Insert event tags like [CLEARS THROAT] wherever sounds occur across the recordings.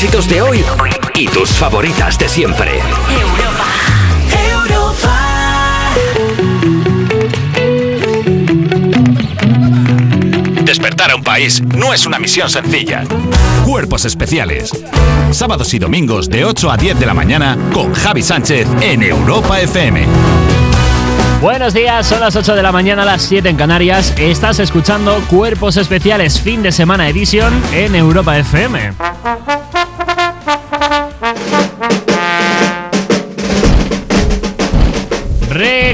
éxitos de hoy y tus favoritas de siempre. Europa, Despertar a un país no es una misión sencilla. Cuerpos especiales. Sábados y domingos de 8 a 10 de la mañana con Javi Sánchez en Europa FM. Buenos días, son las 8 de la mañana, las 7 en Canarias. Estás escuchando Cuerpos Especiales Fin de Semana Edition en Europa FM.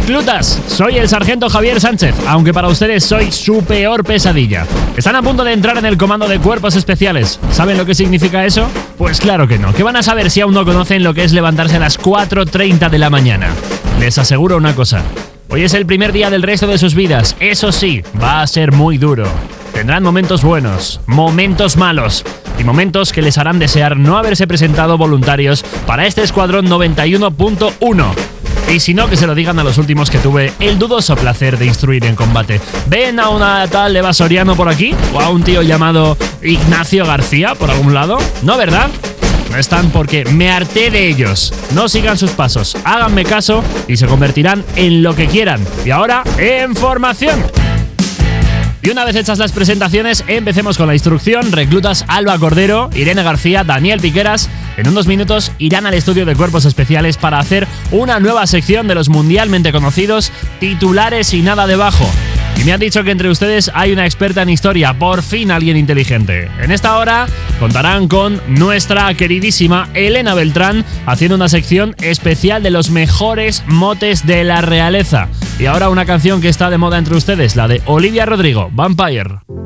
Reclutas, soy el sargento Javier Sánchez, aunque para ustedes soy su peor pesadilla. Están a punto de entrar en el comando de cuerpos especiales. ¿Saben lo que significa eso? Pues claro que no. ¿Qué van a saber si aún no conocen lo que es levantarse a las 4.30 de la mañana? Les aseguro una cosa. Hoy es el primer día del resto de sus vidas. Eso sí, va a ser muy duro. Tendrán momentos buenos, momentos malos y momentos que les harán desear no haberse presentado voluntarios para este escuadrón 91.1. Y si no, que se lo digan a los últimos que tuve el dudoso placer de instruir en combate. ¿Ven a una tal Eva Soriano por aquí? ¿O a un tío llamado Ignacio García por algún lado? No, ¿verdad? No están porque me harté de ellos. No sigan sus pasos, háganme caso y se convertirán en lo que quieran. Y ahora, en formación. Y una vez hechas las presentaciones, empecemos con la instrucción. Reclutas Alba Cordero, Irene García, Daniel Piqueras. En unos minutos irán al estudio de cuerpos especiales para hacer una nueva sección de los mundialmente conocidos titulares y nada debajo. Y me han dicho que entre ustedes hay una experta en historia, por fin alguien inteligente. En esta hora contarán con nuestra queridísima Elena Beltrán haciendo una sección especial de los mejores motes de la realeza. Y ahora una canción que está de moda entre ustedes, la de Olivia Rodrigo, Vampire.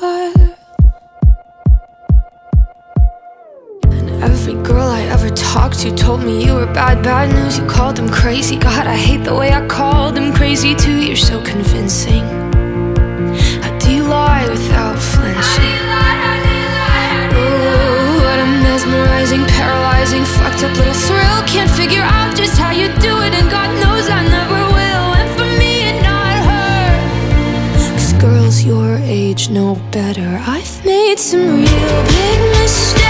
vampire. And every girl I ever talked to told me you were bad, bad news. You called them crazy. God, I hate the way I called them crazy too. You're so convincing. How do you lie without flinching? Ooh, what a mesmerizing, paralyzing, fucked up little better. I've made some real big mistakes,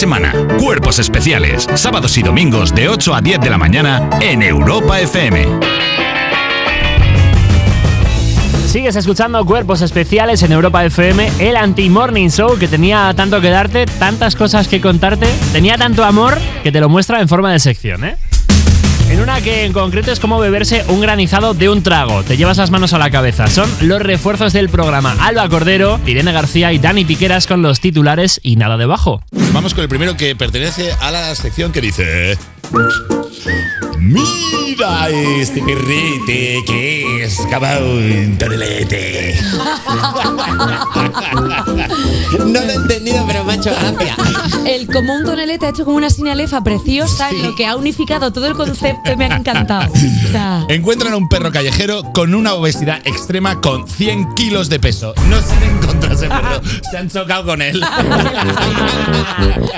semana. Cuerpos especiales, sábados y domingos de 8 a 10 de la mañana en Europa FM. Sigues escuchando Cuerpos Especiales en Europa FM, el anti-morning show que tenía tanto que darte, tantas cosas que contarte, tenía tanto amor que te lo muestra en forma de sección, ¿eh? En una que en concreto es como beberse un granizado de un trago. Te llevas las manos a la cabeza. Son los refuerzos del programa. Alba Cordero, Irene García y Dani Piqueras con los titulares y nada debajo. Vamos con el primero que pertenece a la sección que dice... Mira este perrete que es un torelete. [LAUGHS] No lo he entendido, pero macho, gracias. El común tonelete ha hecho como una sinalefa preciosa en lo que ha unificado todo el concepto y me ha encantado. Encuentran a un perro callejero con una obesidad extrema con 100 kilos de peso. No saben ese perro. Se han chocado con él.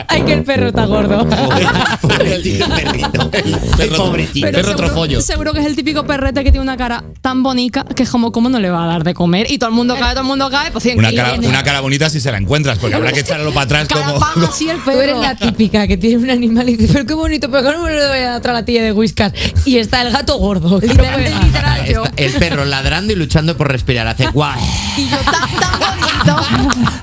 ay, que el perro está gordo. [LAUGHS] [LAUGHS] Pobrecito perrito. Perro, pobrecito. perro seguro, trofollo. seguro que es el típico perrete que tiene una cara tan bonita que es como, ¿cómo no le va a dar de comer? Y todo el mundo cae, todo el mundo cae, pues 100 Una cara, una cara bonita si se la encuentras, porque habrá que echarlo para atrás Cara como. el Tú eres perro. la típica que tiene un animal y dice, pero qué bonito, pero ¿cómo le voy a dar a la tía de Whiskas? Y está el gato gordo. [LAUGHS] que no Literal, puede más. literal, yo. Está el perro ladrando y luchando por respirar. Hace guau. Y yo tan, tan bonito.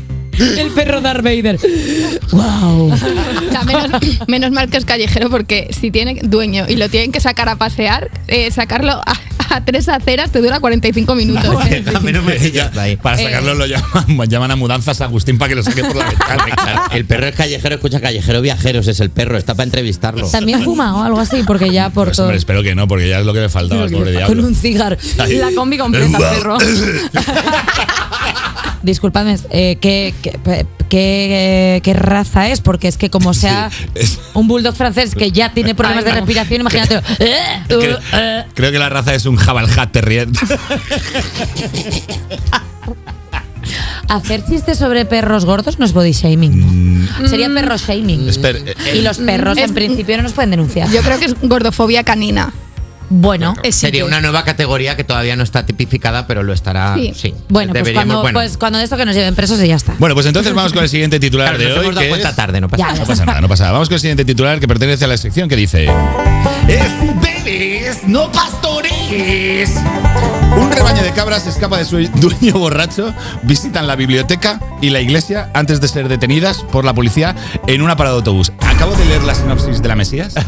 [LAUGHS] El perro Darth Vader. ¡Wow! O sea, menos, menos mal que es callejero porque si tiene dueño y lo tienen que sacar a pasear, eh, sacarlo a, a tres aceras te dura 45 minutos. No me Ya, pillas ahí. para sacarlo lo llaman, [LAUGHS] llaman a mudanzas a Agustín para que lo saque por la ventana. [LAUGHS] El perro es callejero, escucha callejero viajeros, es el perro, está para entrevistarlo. También fuma o algo así, porque ya por Pues, todo. hombre, espero que no, porque ya es lo que me faltaba, el pobre Con diablo. un cigarro. Ahí. La combi completa, perro. [LAUGHS] Disculpadme, eh, ¿qué, qué, qué- qué raza es? Porque es que como sea es- un bulldog francés que ya tiene problemas de respiración, imagínate. [LAUGHS] Creo, creo que la raza es un Jabalhat Terrier. [LAUGHS] Hacer chistes sobre perros gordos no es body shaming. ¿no? Sería perro shaming. Eh, Y los perros Es- en principio no nos pueden denunciar. Yo creo que es gordofobia canina. Bueno, Sería una nueva categoría que todavía no está tipificada, pero lo estará. Sí. Sí. bueno, pues cuando, bueno. pues cuando de esto que nos lleven presos y ya está. Bueno, pues entonces vamos con el siguiente titular Claro, de nos hoy. hemos dado que cuenta es- tarde, no pasa Ya, nada. No pasa nada, no pasa nada. Vamos con el siguiente titular que pertenece a la sección que dice: ¡Bebes, no pastores! Un rebaño de cabras escapa de su dueño borracho, visitan la biblioteca y la iglesia antes de ser detenidas por la policía en una parada de autobús. Acabo de leer la sinopsis de la Mesías. [LAUGHS]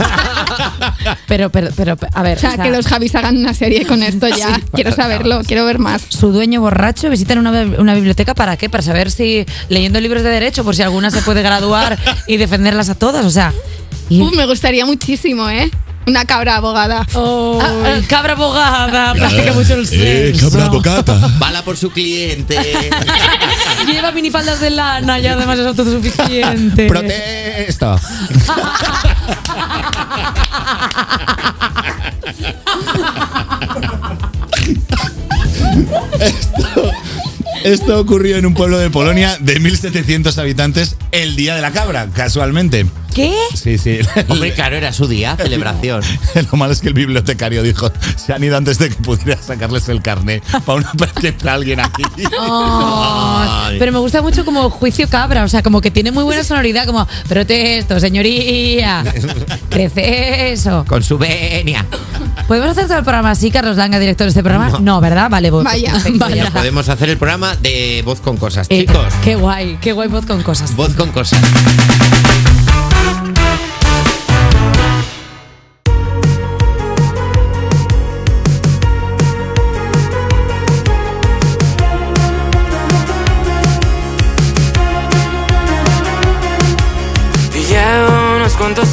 Pero, pero, pero, a ver. O sea, o sea, que los Javis hagan una serie con [LAUGHS] esto ya. quiero saberlo, quiero ver más. Su dueño borracho visita una, una biblioteca para qué? Para saber si leyendo libros de derecho, por si alguna se puede graduar y defenderlas a todas. O sea. y- Uf, me gustaría muchísimo, ¿eh? Una cabra abogada. Ah, ah, cabra abogada, [LAUGHS] practica mucho el Eh, sexo. cabra bocata. Bala por su cliente. [LAUGHS] Lleva minifaldas de lana y además es autosuficiente. Protesta. Esto, esto ocurrió en un pueblo de Polonia de 1.700 habitantes el día de la cabra, casualmente. ¿Qué? Sí, sí. Hombre, claro, era su día, [LAUGHS] celebración. [LAUGHS] Lo malo es que el bibliotecario dijo, se han ido antes de que pudiera sacarles el carnet para una para alguien aquí. [LAUGHS] Pero me gusta mucho como juicio cabra, o sea, como que tiene muy buena sonoridad, como protesto, señoría, crece eso. Con su venia. ¿Podemos hacer todo el programa así, Carlos Langa, director de este programa? No, ¿verdad? Vale, voy. Vaya, vaya. Podemos hacer el programa de voz con cosas, Eh, chicos. Qué guay, qué guay voz con cosas. Voz con cosas.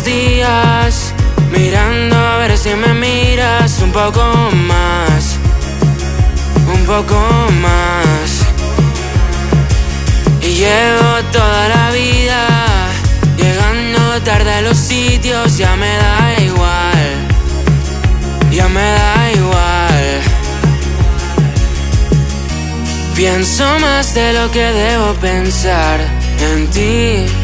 Días mirando a ver si me miras un poco más, un poco más. Y llevo toda la vida llegando tarde a los sitios, ya me da igual, ya me da igual. Pienso más de lo que debo pensar en ti.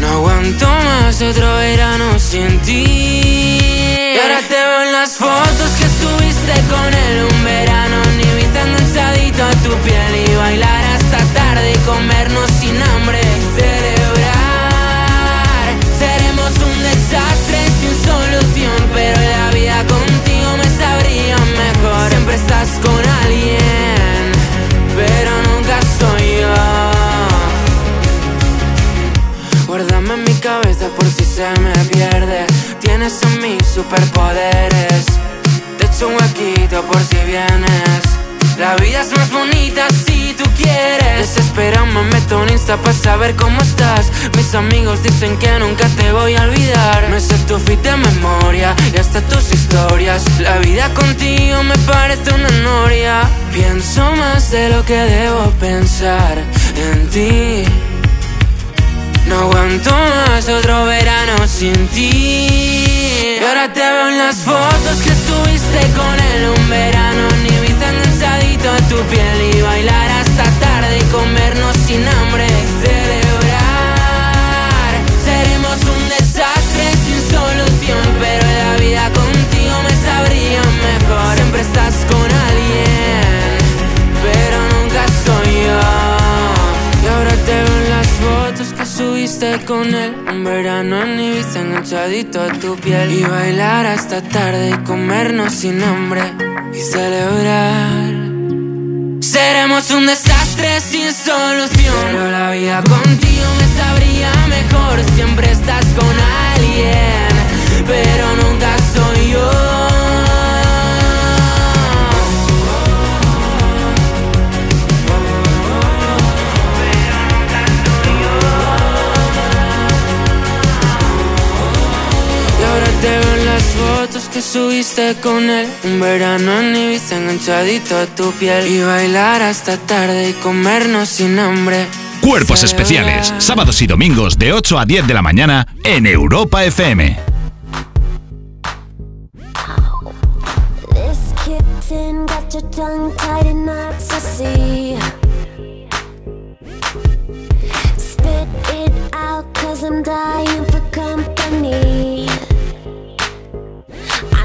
No aguanto más otro verano sin ti. Y ahora te veo en las fotos que subiste con él un verano. Ni viste enganchadito a tu piel y bailar hasta tarde y comernos sin hambre. y Celebrar. Seremos un desastre sin solución. Pero la vida contigo me sabría mejor. Siempre estás con superpoderes. Te echo un huequito por si vienes. La vida es más bonita si tú quieres. pero me meto en Insta para saber cómo estás. Mis amigos dicen que nunca te voy a olvidar. Me sé tu fit de memoria y hasta tus historias. La vida contigo me parece una noria. Pienso más de lo que debo pensar en ti. No aguanto más otro verano sin ti. Y ahora te veo en las fotos que estuviste con él un verano. Ni viste enganchadito a tu piel y bailar hasta tarde y comernos sin hambre. Celebrar. Seremos un desastre sin solución, pero la vida contigo me sabría mejor. Siempre estás con subiste con él. Un verano en Ibiza enganchadito a tu piel. Y bailar hasta tarde y comernos sin hambre. Y celebrar. Seremos un desastre sin solución. Pero la vida contigo me sabría mejor. Siempre estás con alguien Pero nunca soy yo te veo en las fotos que subiste con él Un verano en Ibiza enganchadito a tu piel Y bailar hasta tarde y comernos sin hambre Cuerpos especiales, sábados y domingos de 8 a 10 de la mañana en Europa FM. This kitten got your tongue tied in knots, I see. Spit it out, cause I'm dying for company.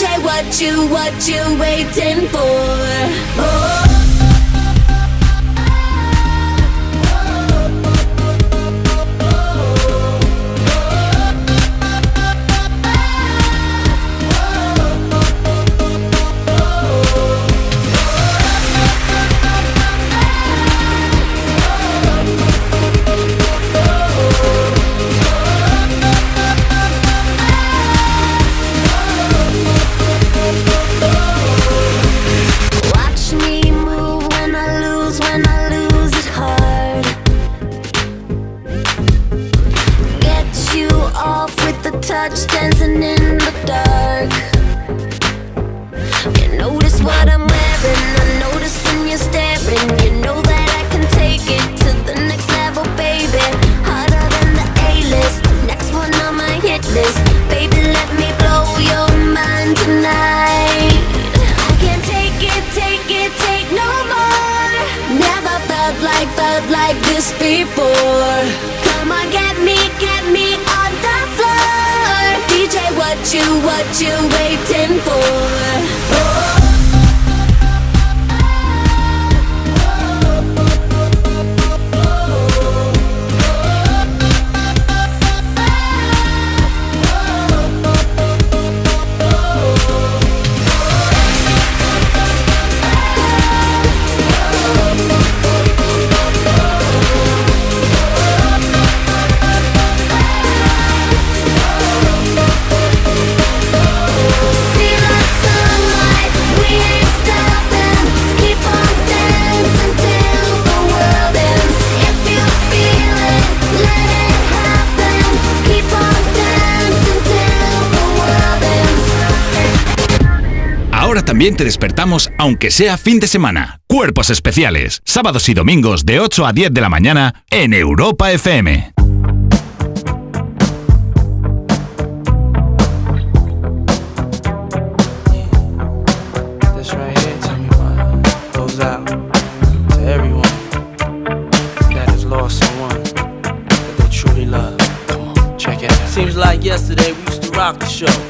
DJ, what you, what you waiting for? Oh. Dark. You notice what I'm wearing, I notice when you're staring. You know that I can take it to the next level, baby. Harder than the A-list, next one on my hit list. Baby, let me blow your mind tonight. I can't take it, take it, take no more. Never felt like, felt like this before. Come on, get me, get me what you, what you waiting for? Oh. También te despertamos aunque sea fin de semana. Cuerpos especiales, sábados y domingos de 8 a 10 de la mañana en Europa FM. Seems like yesterday we used to rock the show.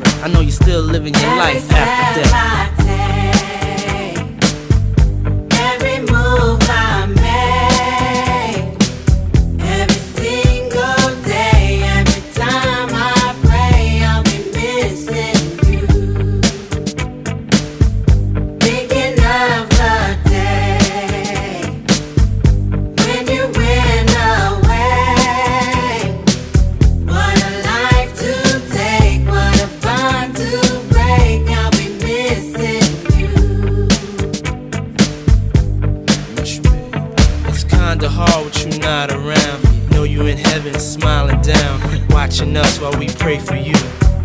I know you're still living your life after death. Every move I smiling down, watching us while we pray for you.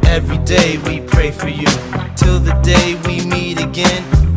Every day we pray for you. Till the day we meet again.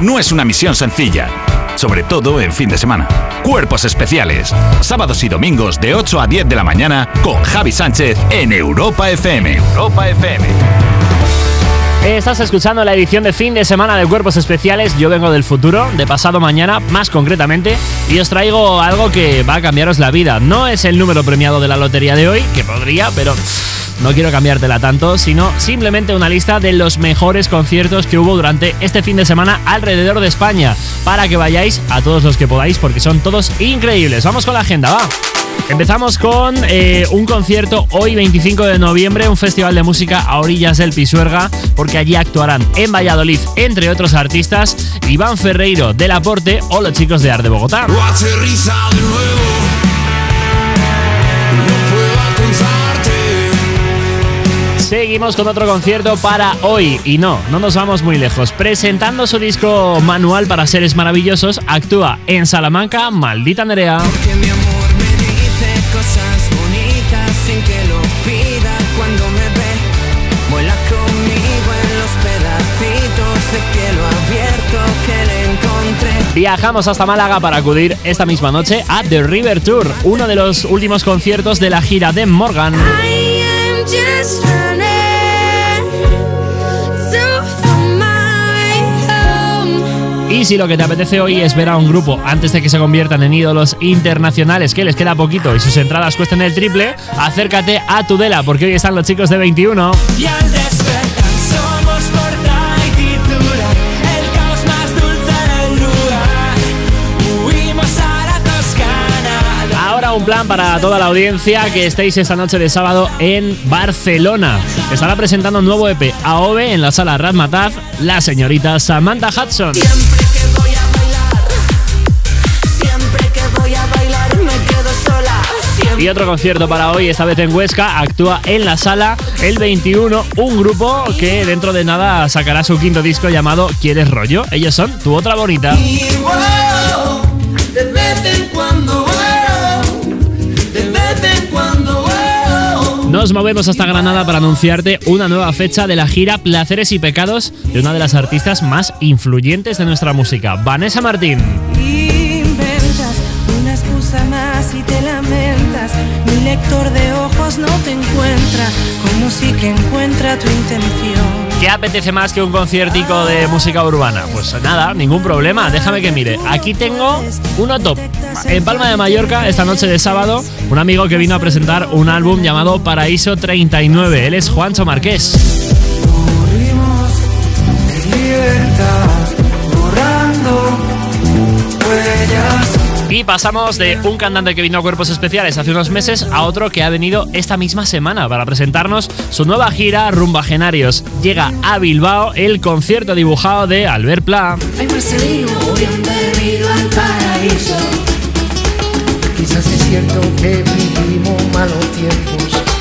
No es una misión sencilla, sobre todo en fin de semana. Cuerpos especiales, sábados y domingos de 8 a 10 de la mañana con Javi Sánchez en Europa FM. Europa FM. Estás escuchando la edición de fin de semana de Cuerpos Especiales. Yo vengo del futuro, de pasado mañana, más concretamente, y os traigo algo que va a cambiaros la vida. No es el número premiado de la lotería de hoy, que podría, pero no quiero cambiártela tanto, sino simplemente una lista de los mejores conciertos que hubo durante este fin de semana alrededor de España, para que vayáis a todos los que podáis, porque son todos increíbles. Vamos con la agenda, va. Empezamos con eh, un concierto hoy 25 de noviembre, un festival de música a orillas del Pisuerga, porque allí actuarán en Valladolid, entre otros artistas, Iván Ferreiro del Aporte o los chicos de Arte Bogotá. De nuevo. Seguimos con otro concierto para hoy. Y no, no nos vamos muy lejos. Presentando su disco Manual para Seres Maravillosos, actúa en Salamanca Maldita Nerea. Dice cosas bonitas sin que lo pida cuando me ve. Vuela conmigo en los pedacitos de cielo abierto que le encontré. Viajamos hasta Málaga para acudir esta misma noche a The River Tour, uno de los últimos conciertos de la gira de Morgan. I am just Y si lo que te apetece hoy es ver a un grupo antes de que se conviertan en ídolos internacionales, que les queda poquito y sus entradas cuesten el triple, acércate a Tudela, porque hoy están los chicos de 21. Y al despertar somos un plan para toda la audiencia que estéis esta noche de sábado en Barcelona. Estará presentando un nuevo EP AOVE en la sala Razmataz, la señorita Samantha Hudson. Y otro concierto para hoy, esta vez en Huesca, actúa en la sala el 21, un grupo que dentro de nada sacará su quinto disco llamado ¿Quieres rollo? Ellos son Tu otra bonita. Nos movemos hasta Granada para anunciarte una nueva fecha de la gira Placeres y Pecados de una de las artistas más influyentes de nuestra música, Vanessa Martín. Lector de ojos no te encuentra, como encuentra tu intención. ¿Qué apetece más que un conciertico de música urbana? Pues nada, ningún problema, déjame que mire. Aquí tengo uno top. En Palma de Mallorca, esta noche de sábado, un amigo que vino a presentar un álbum llamado Paraíso 39. Él es Juancho Marqués. Y pasamos de un cantante que vino a Cuerpos Especiales hace unos meses a otro que ha venido esta misma semana para presentarnos su nueva gira Rumbagenarios. Llega a Bilbao el concierto dibujado de Albert Pla.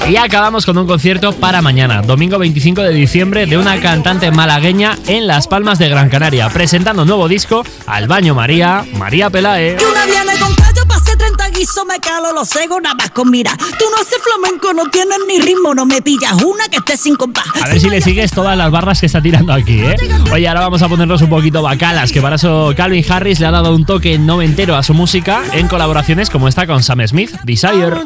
Y acabamos con un concierto para mañana, domingo 25 de diciembre, de una cantante malagueña en Las Palmas de Gran Canaria, presentando un nuevo disco al baño María, María Pelae. Y una viene con callo, pasé 30 guisos, me calo los cegos, nada más con mira. Tú no haces flamenco, no tienes ni ritmo, no me pillas una que esté sin compás. A ver si le sigues todas las barras que está tirando aquí, ¿eh? Oye, ahora vamos a ponernos un poquito bacalas, que para eso Calvin Harris le ha dado un toque noventero a su música en colaboraciones como esta con Sam Smith, Desire.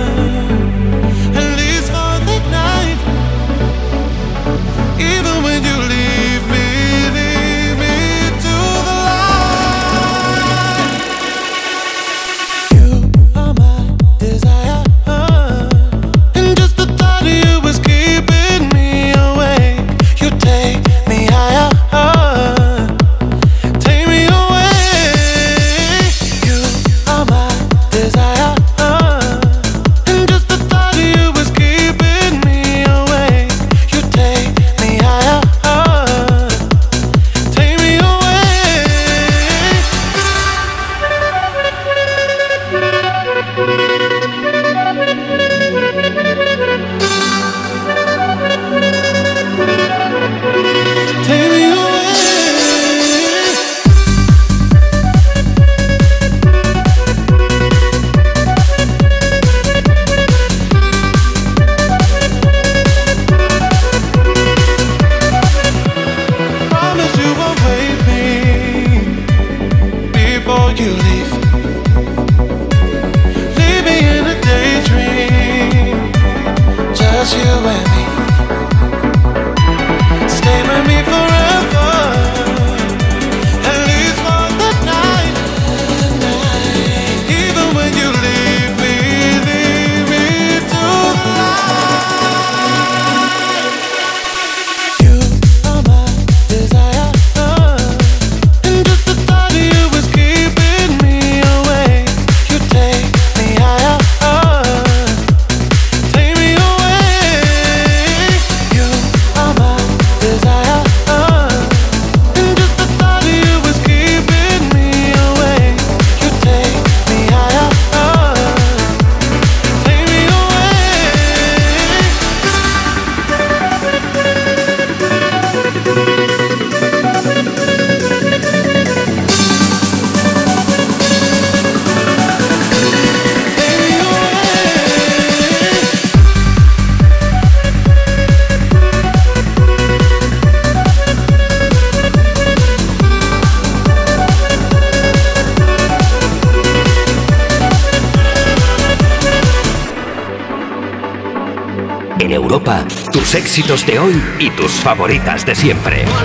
Éxitos de hoy y tus favoritas de siempre. Seguro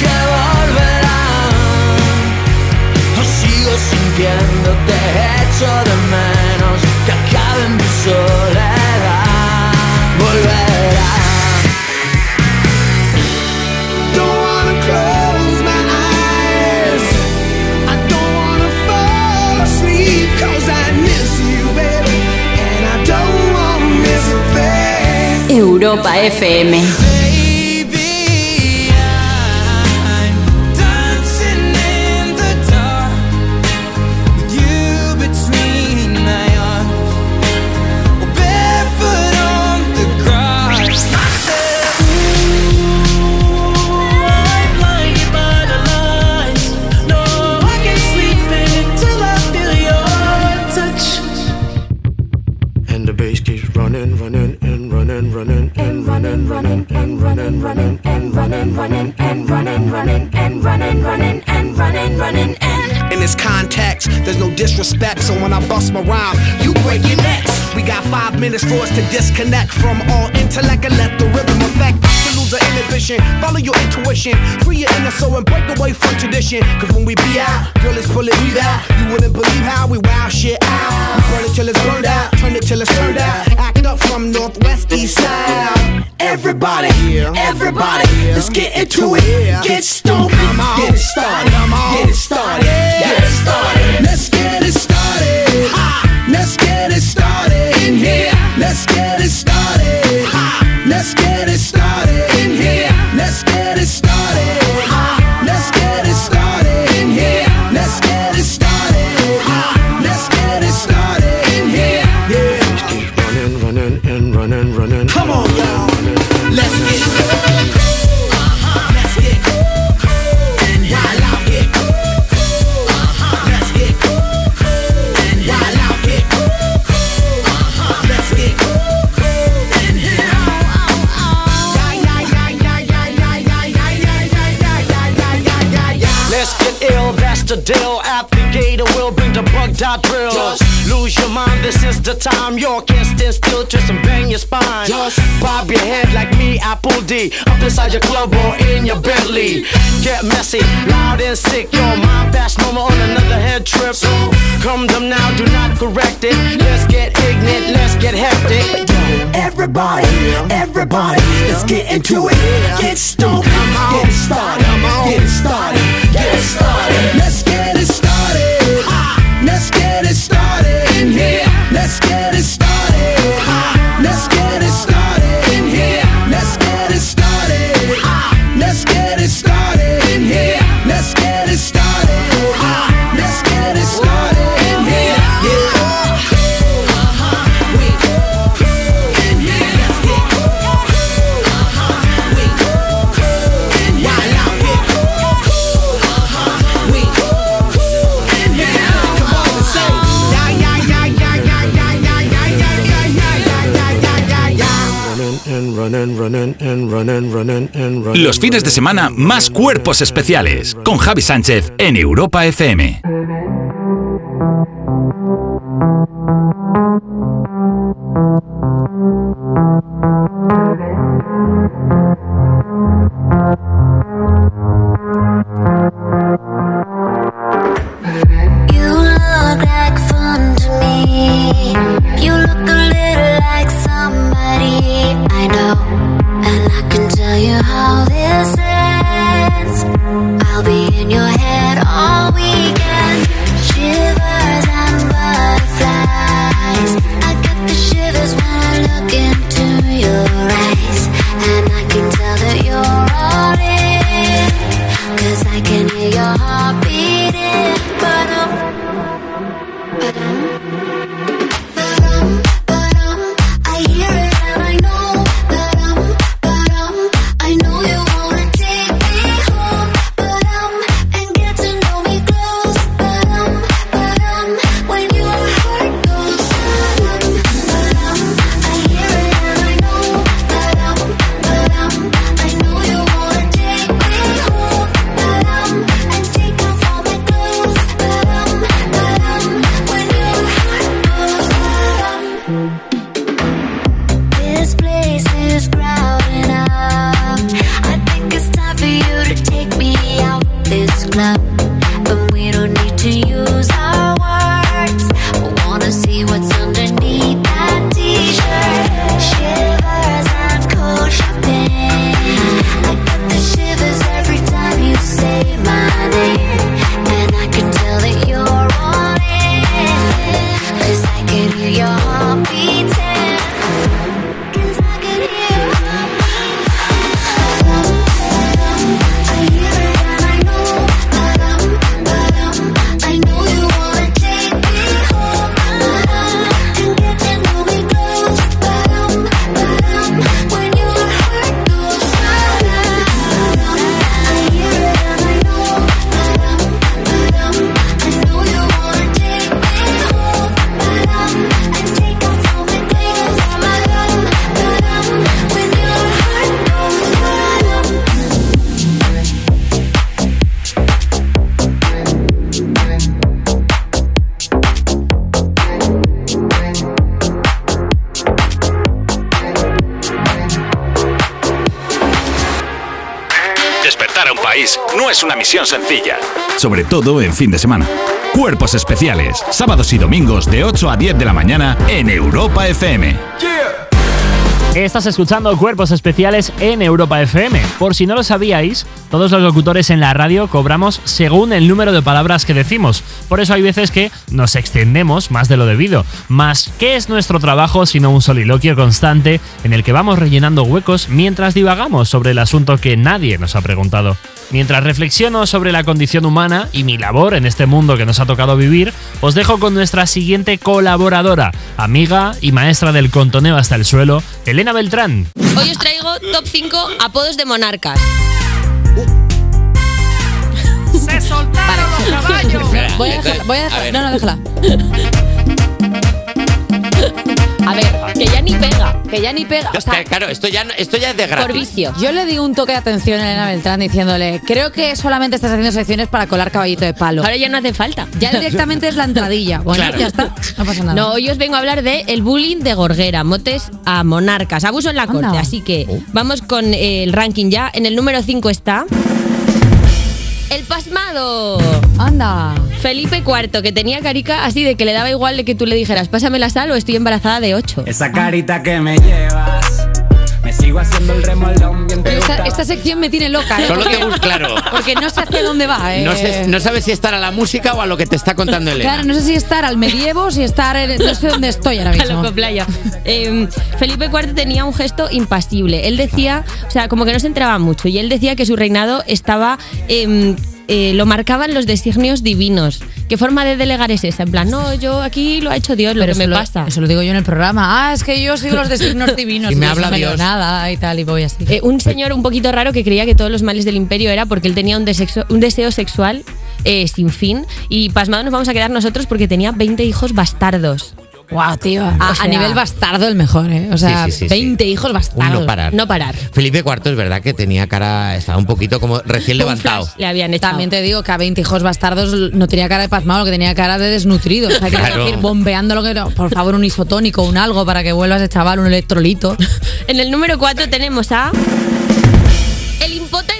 que Europa FM. Bust my rhyme, you break your necks. We got five minutes for us to disconnect from all intellect and let the rhythm affect to lose our inhibition. Follow your intuition, free your inner soul and break away from tradition. Cause when we be out, girl, it's pulling me out. You wouldn't believe how we wow shit out. We burn it till it's burned out, turn it till it's turned out. Act up from northwest, east side. Everybody, everybody, let's get into it. Get stoked, get it started, get it started, get it started. Let's the bug drill. Just Lose your mind, this is the time. You can't stand still, twist and bang your spine. Just bob your head like me, Apple D. Up inside your club or in your Bentley. Get messy, loud and sick. Your mind fast moment on another head trip. So come them now, do not correct it. Let's get ignorant, let's get hectic. Everybody, everybody, let's get into it. Get stoked, get started, get started, get started. Let's get it started. Ah. Let's Let's get Los fines de semana más cuerpos especiales con Javi Sánchez en Europa FM. In your head all weekend. Shivers sobre todo en fin de semana. Cuerpos especiales, sábados y domingos de 8 a 10 de la mañana en Europa FM. Estás escuchando Cuerpos Especiales en Europa FM. Por si no lo sabíais, todos los locutores en la radio cobramos según el número de palabras que decimos. Por eso hay veces que nos extendemos más de lo debido. Más, ¿qué es nuestro trabajo sino un soliloquio constante en el que vamos rellenando huecos mientras divagamos sobre el asunto que nadie nos ha preguntado? Mientras reflexiono sobre la condición humana y mi labor en este mundo que nos ha tocado vivir, os dejo con nuestra siguiente colaboradora, amiga y maestra del contoneo hasta el suelo, Elena Beltrán. Hoy os traigo top 5 apodos de monarcas. Se soltaron los caballos. [LAUGHS] Voy a dejarla. Voy a dejarla. No, no, déjala. [LAUGHS] A ver, que ya ni pega. Que ya ni pega. O sea, claro, esto ya, no- esto ya es de gratis. por vicio. Yo le digo un toque de atención a Elena Beltrán diciéndole, creo que solamente estás haciendo secciones para colar caballito de palo. Ahora ya no hace falta. Ya directamente es la entradilla. Bueno, Claro. ya está. No pasa nada. No, hoy os vengo a hablar de el bullying de Gorguera, motes a monarcas, abuso en la corte. Así que vamos con eh, el ranking ya. En el número 5 está. El pasmado. Anda. Felipe IV, que tenía carica así de que le daba igual de que tú le dijeras, pásame la sal o estoy embarazada de 8. Esa carita que me llevas, me sigo haciendo el remolón bien te Esta, sección me tiene loca, ¿eh? Solo te Porque- gusta, claro. Porque no sé hacia dónde va, ¿eh? No, sé- no sabes si estar a la música o a lo que te está contando Elena. Claro, no sé si estar al medievo o si estar. en- no sé dónde estoy ahora [LAUGHS] A mismo. loco playa. Eh, Felipe IV tenía un gesto impasible. Él decía, o sea, como que no se entraba mucho, y él decía que su reinado estaba. eh, eh, lo marcaban los designios divinos. ¿Qué forma de delegar es esa? En plan, no, [LAUGHS] yo aquí lo ha hecho Dios, lo Pero que me lo- pasa. Eso lo digo yo en el programa. Ah, es que yo sigo los designios divinos. [LAUGHS] Y me habla no Dios. nada y tal, y voy así. Eh, un señor un poquito raro que creía que todos los males del imperio era porque él tenía un, desexo- un deseo sexual eh, sin fin. Y pasmados nos vamos a quedar nosotros porque tenía 20 hijos bastardos. Guau, tío. A, O a sea, nivel bastardo el mejor, ¿eh? O sea, Sí, sí, sí, sí. 20 hijos bastardos. No parar. No parar. Felipe IV es verdad que tenía cara, estaba un poquito como recién levantado. Le habían echado. También te digo que a 20 hijos bastardos no tenía cara de pasmado, lo que tenía cara de desnutrido. O sea, que Claro. bombeando lo que. Por favor, un isotónico, un algo para que vuelva ese chaval, un electrolito. [LAUGHS] En el número 4 tenemos a. El impotente.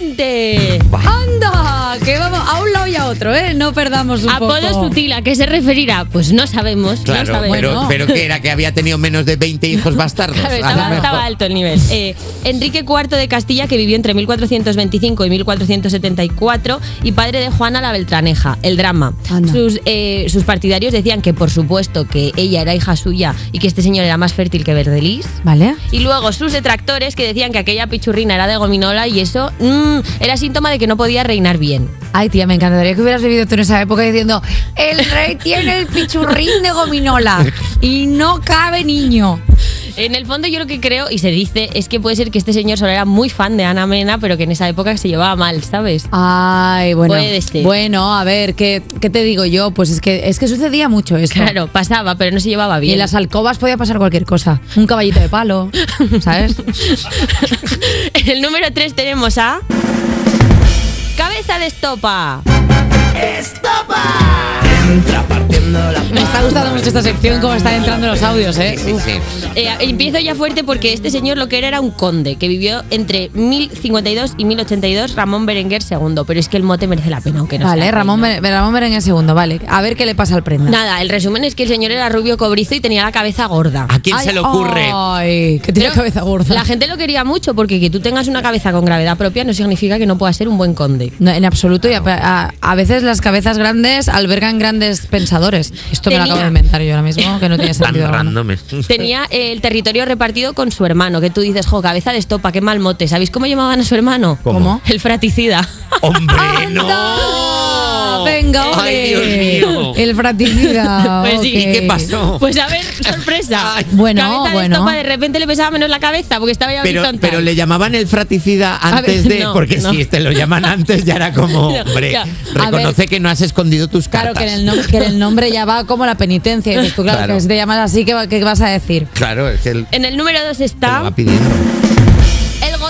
¡Anda! Que vamos a un lado y a otro, ¿eh? No perdamos un Apodo poco. sutil, ¿a qué se referirá? Pues no sabemos. no Claro, sabemos. pero, pero que era que había tenido menos de 20 hijos bastardos. Claro, estaba, estaba alto el nivel. Eh, Enrique IV de Castilla, que vivió entre 1425 y 1474, y padre de Juana la Beltraneja, el drama. Sus, eh, sus partidarios decían que, por supuesto, que ella era hija suya y que este señor era más fértil que Verdelis. ¿Vale? Y luego sus detractores que decían que aquella pichurrina era de gominola y eso mm, era síntoma de que no podía reinar bien. Ay, tía, me encantaría que hubieras vivido tú en esa época diciendo: El rey tiene el pichurrín de gominola y no cabe niño. En el fondo yo lo que creo y se dice es que puede ser que este señor solo era muy fan de Ana Mena, pero que en esa época se llevaba mal, ¿sabes? Ay, bueno. Puede ser. Bueno, a ver, ¿qué, qué te digo yo? Pues es que es que sucedía mucho esto. Claro, pasaba, pero no se llevaba Y bien. en las alcobas podía pasar cualquier cosa. Un caballito de palo, [LAUGHS] ¿sabes? En el número 3 tenemos a. Cabeza de estopa. Entra partiendo la Me está gustando mucho esta sección, como están entrando los audios, ¿eh? Eh, empiezo ya fuerte porque este señor lo que era era un conde que vivió entre 1052 y 1082, Ramón Berenguer II. Pero es que el mote merece la pena, aunque no Vale, sea Ramón, Ramón Berenguer segundo, vale. A ver qué le pasa al prenda. Nada, el resumen es que el señor era rubio cobrizo y tenía la cabeza gorda. ¿A quién se le ocurre? Ay, que tiene Pero cabeza gorda. La gente lo quería mucho porque que tú tengas una cabeza con gravedad propia no significa que no puedas ser un buen conde. No, en absoluto, y a, a- a veces las cabezas grandes albergan grandes pensadores. Esto me lo acabo de inventar yo ahora mismo, que no tiene [LAUGHS] sentido. Tenía eh, el territorio repartido con su hermano, que tú dices, jo, cabeza de estopa, qué mal mote. ¿Sabéis cómo llamaban a su hermano? ¿Cómo? El fraticida. ¡Hombre, [LAUGHS] Ah, Venga, Ay, ole. Dios mío. El fraticida. [LAUGHS] Pues sí. ¿Y qué pasó? Pues a ver, sorpresa. [LAUGHS] Bueno, cabeza de bueno. estopa, de repente le pesaba menos la cabeza porque estaba ya Pero, horizontal. pero le llamaban el fraticida antes ver, de. [LAUGHS] no, porque no. si te lo llaman antes, ya era como. Hombre, reconoce que no has escondido tus Claro, cartas. que en, el nom- que en el nombre ya va como la penitencia. Y dices tú, claro, Claro. que si te llamas así, ¿qué, va- qué vas a decir? Claro, es que él En el número 2 te lo está va pidiendo.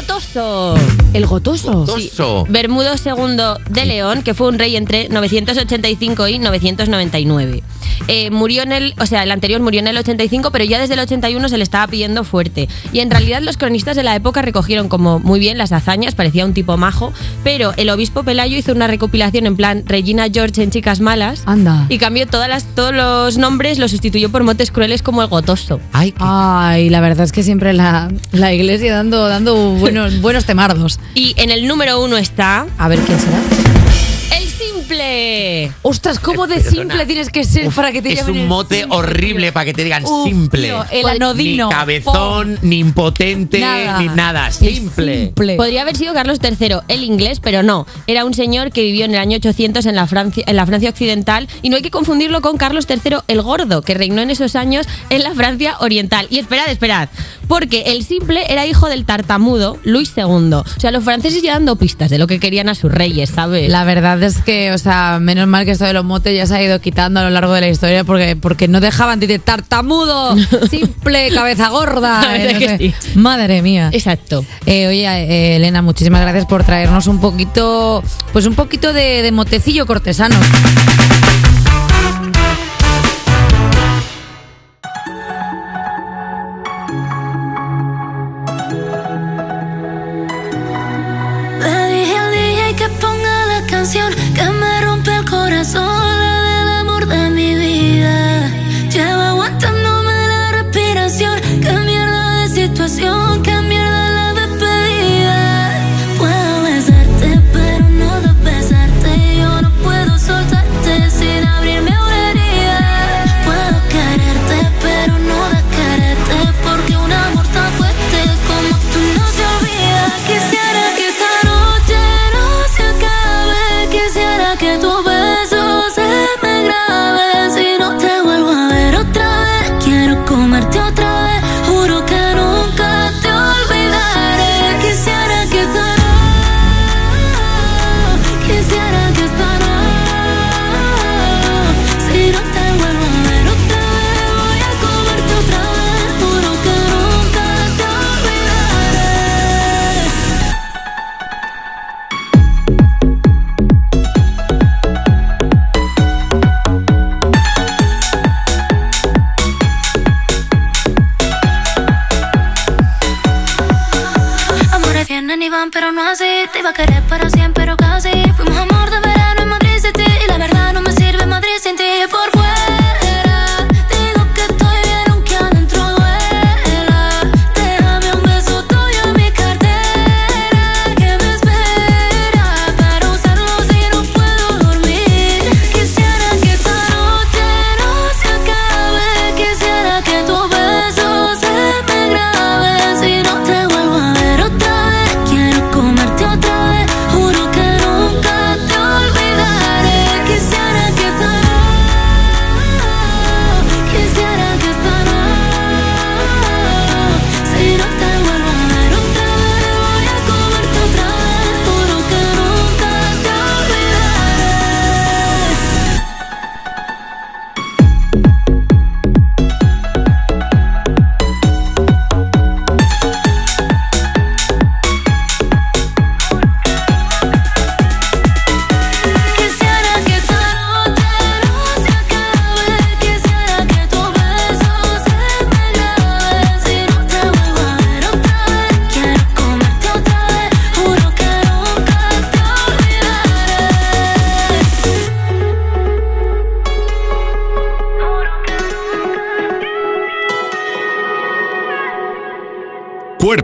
El gotoso. ¿El gotoso? Toso. Bermudo II de León, que fue un rey entre 985 y 999. eh, murió en el, o sea, el anterior murió en el 85, pero ya desde el 81 se le estaba pidiendo fuerte. Y en realidad los cronistas de la época recogieron como muy bien las hazañas, parecía un tipo majo, pero el obispo Pelayo hizo una recopilación en plan Regina George en Chicas Malas Anda. y cambió todas las, todos los nombres, los sustituyó por motes crueles como el gotoso. Ay, Ay, la verdad es que siempre la, la iglesia dando, dando buenos, buenos temardos. Y en el número uno está A ver quién será. el simple. Ostras, ¿cómo de Perdona. simple tienes que ser para que te Es un mote simple? horrible para que te digan Uf, simple. tío, el anodino. Ni cabezón, ni impotente, Nada. ni nada. Simple. Podría haber sido Carlos III, el inglés, pero no. Era un señor que vivió en el año 800 en la, Francia, en la Francia occidental y no hay que confundirlo con Carlos III el Gordo, que reinó en esos años en la Francia oriental. Y esperad, esperad, porque el simple era hijo del tartamudo Luis II. O sea, los franceses ya dando pistas de lo que querían a sus reyes, ¿sabes? La verdad es que, o sea, menos mal que esto de los motes ya se ha ido quitando a lo largo de la historia porque, porque no dejaban de tartamudo, [LAUGHS] simple, cabeza gorda. Eh, no que sé. sí. Madre mía. Exacto. Eh, oye, eh, Elena, muchísimas gracias por traernos un poquito, pues un poquito de, de motecillo cortesano.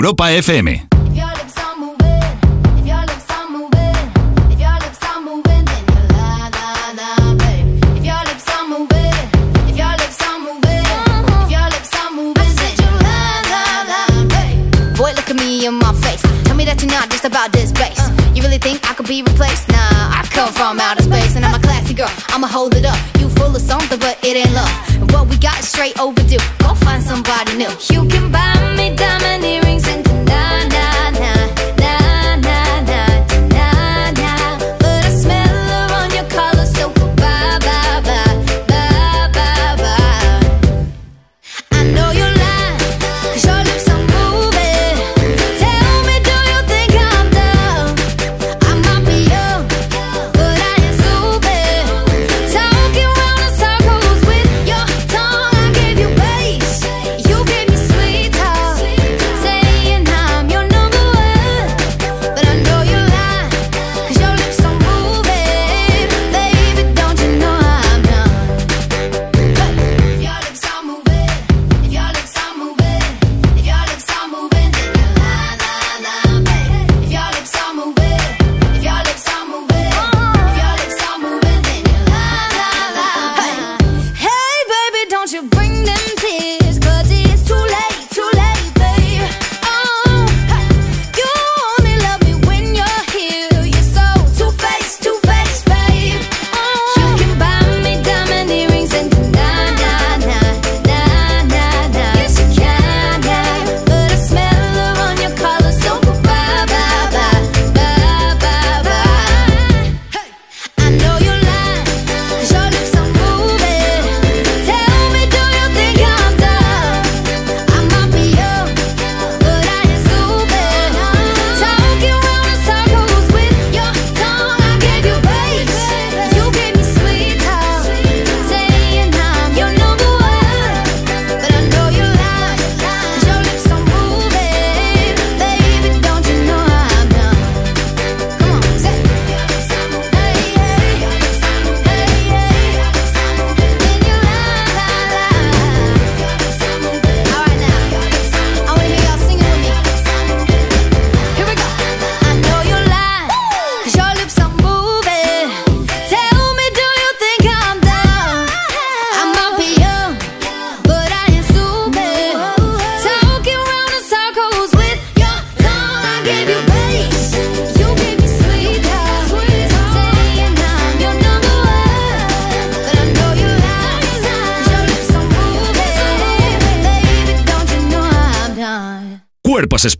Europa FM.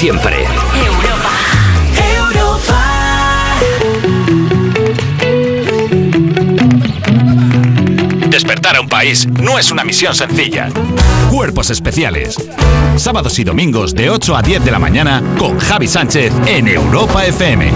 Favoritas de siempre. Despertar a un país no es una misión sencilla. Cuerpos Especiales. Sábados y domingos de 8 a 10 de la mañana con Javi Sánchez en Europa FM.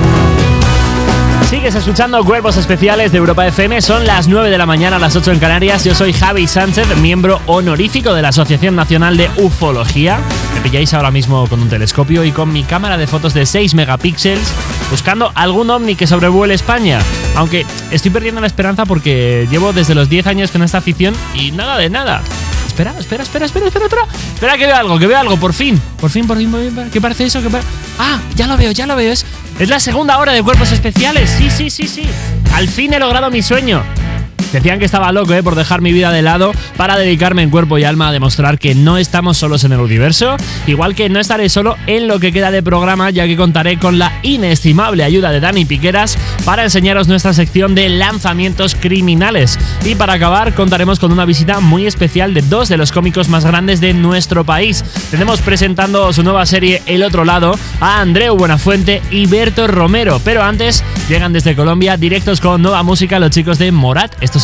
Sigues escuchando Cuerpos Especiales de Europa FM. Son las 9 de la mañana, a las 8 en Canarias. Yo soy Javi Sánchez, miembro honorífico de la Asociación Nacional de Ufología. Pilláis ahora mismo con un telescopio y con mi cámara de fotos de 6 megapíxeles buscando algún ovni que sobrevuele España. Aunque estoy perdiendo la esperanza porque llevo desde los 10 años con esta afición y nada de nada. Espera, espera, espera, espera, espera, espera. Espera que veo algo, que veo algo, por fin. Por fin, por fin, por fin. ¿Qué parece eso? ¿Qué pare- Ah, ya lo veo, ya lo veo. Es, es la segunda hora de cuerpos especiales. Sí, sí, sí, sí. Al fin he logrado mi sueño. Decían que estaba loco, ¿eh? Por dejar mi vida de lado para dedicarme en cuerpo y alma a demostrar que no estamos solos en el universo. Igual que no estaré solo en lo que queda de programa, ya que contaré con la inestimable ayuda de Dani Piqueras para enseñaros nuestra sección de lanzamientos criminales. Y para acabar, contaremos con una visita muy especial de dos de los cómicos más grandes de nuestro país. Tenemos presentando su nueva serie El Otro Lado a Andreu Buenafuente y Berto Romero. Pero antes, llegan desde Colombia directos con nueva música los chicos de Morat. Esto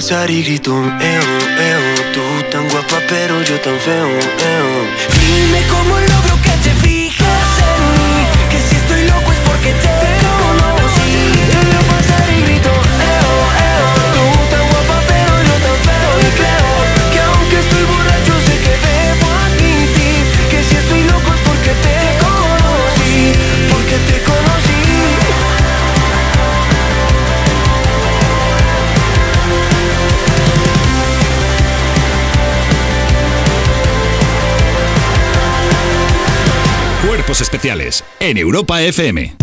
pasar y grito, eo, eo. Tú tan guapa, pero yo tan feo, eo. en Europa FM.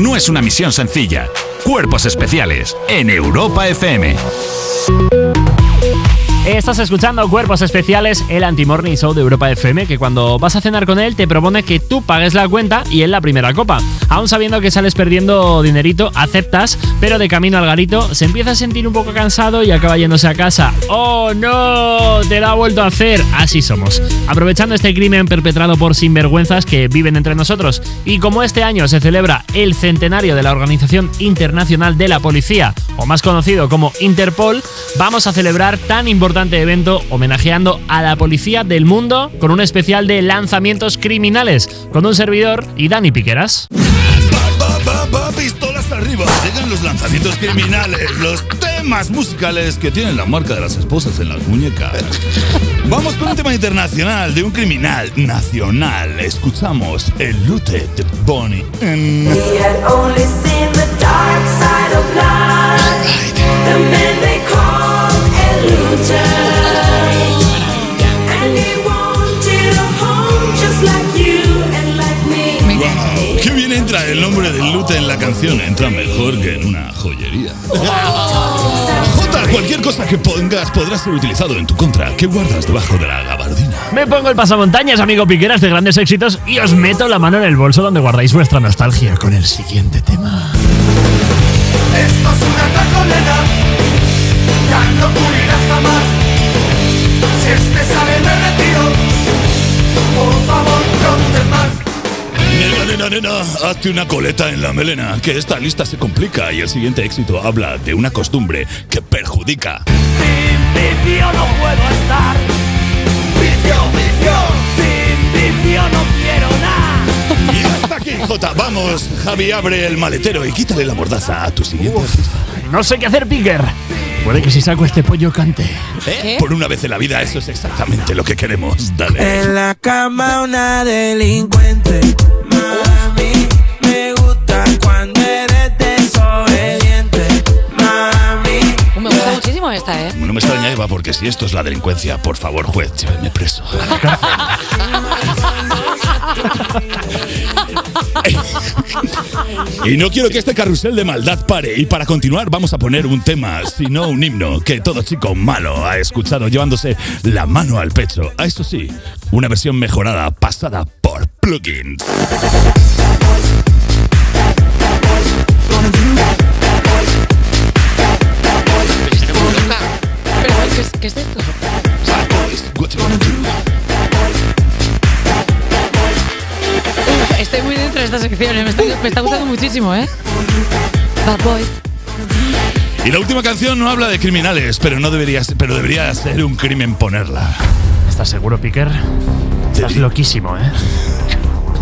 No es una misión sencilla. Cuerpos especiales en Europa FM. Estás escuchando Cuerpos Especiales, el anti-morning show de Europa FM, que cuando vas a cenar con él te propone que tú pagues la cuenta y él la primera copa. Aún sabiendo que sales perdiendo dinerito, aceptas, pero de camino al garito se empieza a sentir un poco cansado y acaba yéndose a casa. ¡Oh no! Te lo ha vuelto a hacer. Así somos. Aprovechando este crimen perpetrado por sinvergüenzas que viven entre nosotros. Y como este año se celebra el centenario de la Organización Internacional de la Policía, o más conocido como Interpol, vamos a celebrar tan importante evento homenajeando a la policía del mundo con un especial de lanzamientos criminales con un servidor y Dani Piqueras. Va, va, va, pistolas arriba. Llegan los lanzamientos criminales, los temas musicales que tienen la marca de las esposas en las muñecas. Vamos con un tema internacional de un criminal nacional. Escuchamos el lute de Bonnie. M. He had only seen the dark side of life. The man they called El Luther. And he wanted a home just like you and like me. Wow, qué bien entra el nombre del lute en la canción. Entra mejor que en una joyería. Jota, cualquier cosa que pongas podrá ser utilizado en tu contra. ¿Qué guardas debajo de la gabardina? Me pongo el pasamontañas, amigo Piqueras, de grandes éxitos y os meto la mano en el bolso donde guardáis vuestra nostalgia con el siguiente tema. Esto es una taconera. Ya no ocurrirá jamás. Si este sale me retiro. Por favor, no dudes más. Nena, nena, nena, hazte una coleta en la melena, que esta lista se complica y el siguiente éxito habla de una costumbre que perjudica. Sin vicio no puedo estar. Vicio, vicio. Sin vicio no quiero nada. Aquí, Jota. Vamos, Javi, abre el maletero y quítale la mordaza a tu siguiente artista. No sé qué hacer, Piquer. Puede que si saco este pollo cante. ¿Eh? Por una vez en la vida, eso es exactamente lo que queremos. Dale. En la cama una delincuente. Mami, me gusta cuando eres desobediente. Mami. Me gusta muchísimo esta, ¿eh? No me extraña, Eva, porque si esto es la delincuencia, por favor, juez, lléveme preso. [LAUGHS] [LAUGHS] Y no quiero que este carrusel de maldad pare. Y para continuar vamos a poner un tema, si no un himno, que todo chico malo ha escuchado llevándose la mano al pecho. A eso sí, una versión mejorada, pasada por plugins. ¿qué es, qué es esto? Estoy muy dentro de esta sección, ¿eh? me, estoy- me está gustando muchísimo, ¿eh? Bad Boys. Y la última canción no habla de criminales, pero no debería, ser- pero debería ser un crimen ponerla. ¿Estás seguro, Piquer? Estás loquísimo, ¿eh?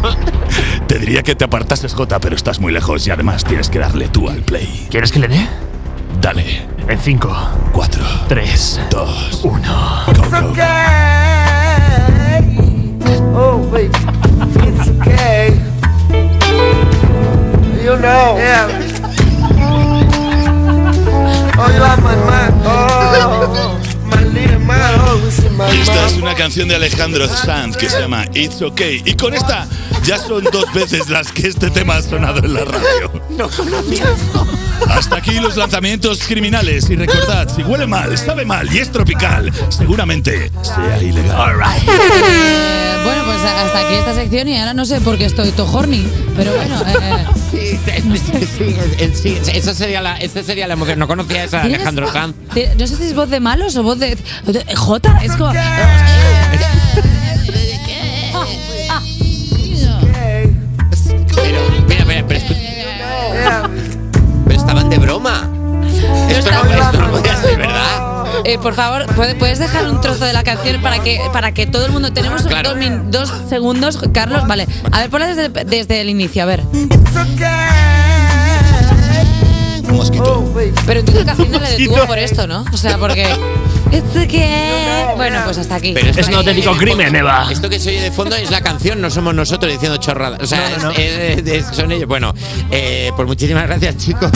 [LAUGHS] Te diría que te apartases, Jota, pero estás muy lejos y además tienes que darle tú al play. ¿Quieres que le dé? Dale. En 5, 4, 3, 2, 1. Go, go. Oh, wait. It's okay. You know. Yeah. Oh, you are my man. Oh, my little man. Always in my Esta es una canción de Alejandro Sanz que se llama It's Okay. Y con esta ya son dos veces las que este tema ha sonado en la radio. No conocía. Hasta aquí los lanzamientos criminales. Y recordad, si huele mal, sabe mal y es tropical, seguramente sea ilegal. Eh, bueno, pues hasta aquí esta sección y ahora no sé por qué estoy to horny, pero bueno. Eh, Sí, [LAUGHS] sí, sí, sí, esa sería la, esa sería la emoción. No conocía esa ¿tienes- Alejandro Sanz. No sé si es voz de malos o voz de. de- Jota, es como. [LAUGHS] Pero, mira, mira, pero, de broma. Esto no, esto no podía ser verdad. Eh, por favor, ¿puede- ¿puedes dejar un trozo de la canción para que, para que todo el mundo. Tenemos Claro. dos, min- dos segundos, Carlos. Vale. A ver, ponla desde, desde el inicio, a ver. Pero entiendo que Hacienda le detuvo por esto, ¿no? O sea, porque. It's okay. Bueno, pues hasta aquí. Pero esto Es un auténtico crimen, Eva. Esto que se oye de fondo es la canción, no somos nosotros diciendo chorradas. O sea, es- es- es- son ellos. Bueno, eh, pues muchísimas gracias, chicos.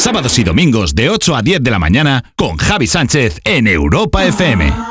Sábados y domingos de 8 a 10 de la mañana con Javi Sánchez en Europa FM.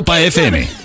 Europa FM.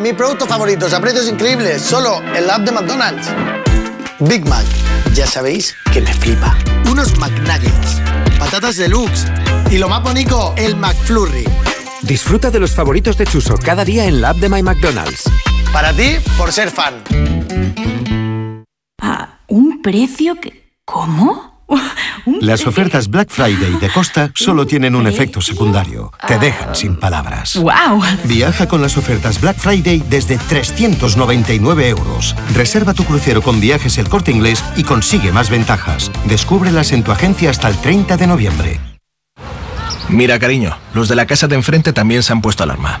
Mis productos favoritos a precios increíbles, solo en la app de McDonald's. Big Mac, ya sabéis que me flipa. Unos McNuggets, patatas deluxe y lo más bonito, el McFlurry. Disfruta de los favoritos de Chuso cada día en la app de My McDonald's. Para ti, por ser fan. ¿A un precio que... ¿Cómo? Las ofertas Black Friday de Costa solo tienen un efecto secundario. Te dejan sin palabras. ¡Wow! Viaja con las ofertas Black Friday desde 399 euros. Reserva tu crucero con viajes el corte inglés y consigue más ventajas. Descúbrelas en tu agencia hasta el 30 de noviembre. Mira, cariño, los de la casa de enfrente también se han puesto alarma.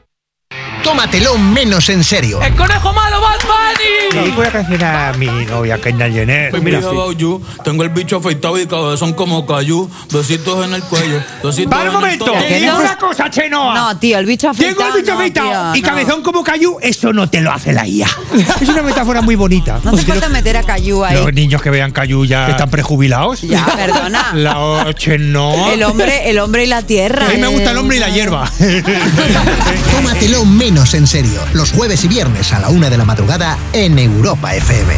Tómatelo menos en serio. ¡El conejo malo, Bad Bunny! Y voy a cancelar a mi novia Kendall Jenner. Baby, how about you? Tengo el bicho afeitado y cabezón como cayú. Besitos en el cuello. Besitos ¡Para un momento! Te digo una cosa, Chenoa. No, tío, el bicho afeitado. Tengo el bicho no, afeitado tío, y no. cabezón como cayú. Eso no te lo hace la IA. es una metáfora muy bonita. No hace falta meter a Cayu ahí. Los niños que vean cayú ya están prejubilados. Ya, perdona. [LAUGHS] La Chenoa. El hombre, el hombre y la tierra. A mí me gusta el hombre y la hierba. [LAUGHS] Tómatelo menos en serio. Los jueves y viernes a la una de la madrugada en Europa FM.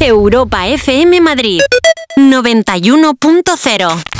Europa FM Madrid 91.0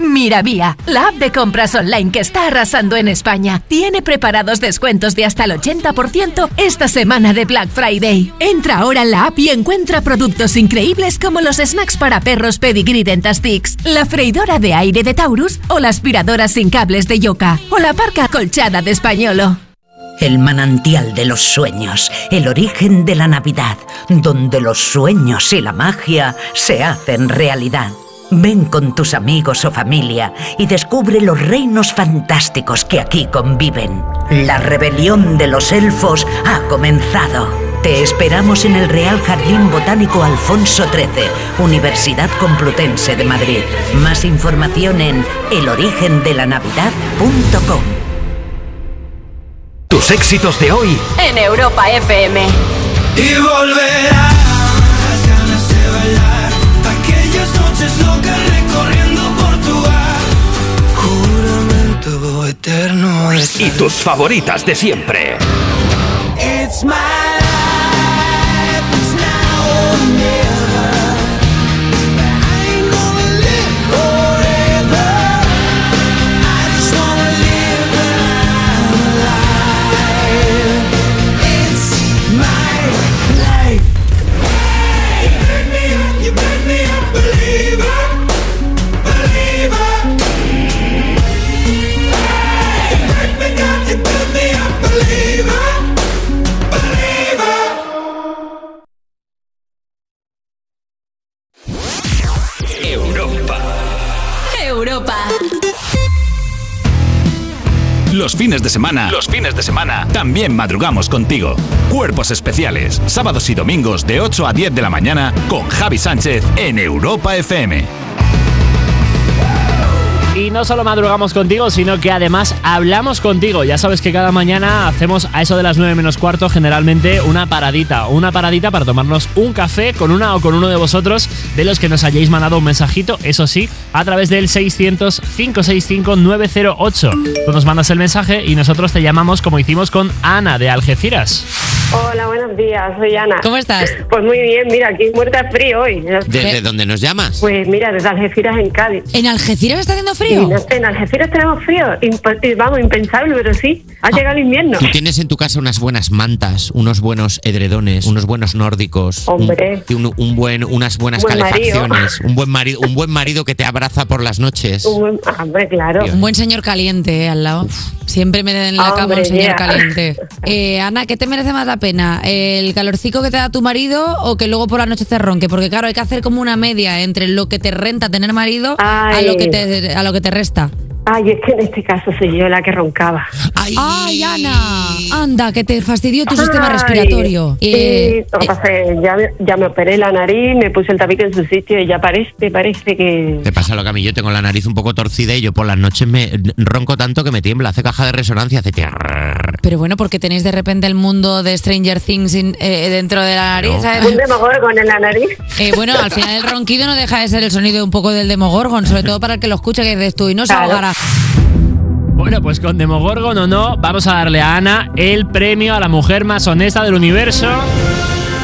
Miravía, la app de compras online que está arrasando en España, tiene preparados descuentos de hasta el 80% esta semana de Black Friday. Entra ahora en la app y encuentra productos increíbles como los snacks para perros Pedigree Dentastix, la freidora de aire de Taurus o la aspiradora sin cables de Yoka o la parca colchada de Españolo. El manantial de los sueños, el origen de la Navidad, donde los sueños y la magia se hacen realidad. Ven con tus amigos o familia y descubre los reinos fantásticos que aquí conviven. La rebelión de los elfos ha comenzado. Te esperamos en el Real Jardín Botánico Alfonso XIII, Universidad Complutense de Madrid. Más información en elorigendelanavidad.com. Tus éxitos de hoy En Europa FM Y volverá noches locas recorriendo Portugal Juramento eterno de y tus favoritas de siempre. It's my fines de semana, los fines de semana, también madrugamos contigo. Cuerpos especiales, sábados y domingos de 8 a 10 de la mañana con Javi Sánchez en Europa FM. Y no solo madrugamos contigo, sino que además hablamos contigo. Ya sabes que cada mañana hacemos a eso de las 9 menos cuarto generalmente una paradita. Una paradita para tomarnos un café con una o con uno de vosotros de los que nos hayáis mandado un mensajito, eso sí, a través del 600-565-908. Tú nos mandas el mensaje y nosotros te llamamos como hicimos con Ana de Algeciras. Hola, buenos días, soy Ana. ¿Cómo estás? Pues muy bien, mira, aquí muerta de frío hoy. ¿Desde dónde nos llamas? Pues mira, desde Algeciras en Cádiz. ¿En Algeciras está haciendo Sí, frío? no sé, en Algeciras tenemos frío. Imp- vamos, impensable, pero sí. Ha llegado el invierno. Tú tienes en tu casa unas buenas mantas, unos buenos edredones, unos buenos nórdicos, Hombre. un, un buen, unas buenas Buen marido. calefacciones, un buen marido, un buen marido que te abraza por las noches. Un buen- ah, hombre, claro. Un buen señor caliente eh, al lado. Siempre me da en la cama Hombre, un señor yeah. caliente. [LAUGHS] Eh, Ana, ¿qué te merece más la pena? ¿El calorcico que te da tu marido o que luego por la noche te ronque? Porque claro, hay que hacer como una media entre lo que te renta tener marido a lo que te a lo que te resta. Ay, es que en este caso soy yo la que roncaba. Ay, Ana, anda, que te fastidió tu sistema respiratorio. sí, Eh, lo que pasa es que ya, me- ya me operé la nariz, me puse el tabique en su sitio y ya parece, parece que... Te pasa lo que a mí, yo tengo la nariz un poco torcida y yo por las noches me ronco tanto que me tiembla, hace caja de resonancia, hace tiarrrr. Pero bueno, porque tenéis de repente el mundo de Stranger Things in- eh, dentro de la nariz. ¿sabes? Un demogorgon en la nariz. Eh, bueno, al final el ronquido no deja de ser el sonido un poco del Demogorgon, sobre todo para el que lo escuche, que dices tú, y no se Claro. ahogará. Bueno, pues con Demogorgon o no, vamos a darle a Ana el premio a la mujer más honesta del universo.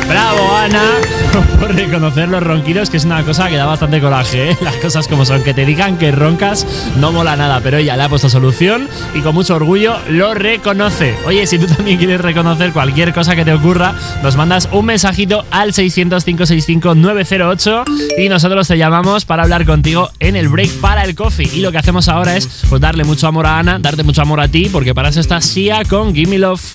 Bravo, Ana, [LAUGHS] por reconocer los ronquidos, que es una cosa que da bastante coraje, ¿eh? Las cosas como son, que te digan que roncas no mola nada, pero ella le ha puesto solución y con mucho orgullo lo reconoce. Oye, si tú también quieres reconocer cualquier cosa que te ocurra, nos mandas un mensajito al 600-565-908 y nosotros te llamamos para hablar contigo en el break para el coffee. Y lo que hacemos ahora es pues darle mucho amor a Ana, darte mucho amor a ti, porque para eso está Sia con Gimme Love.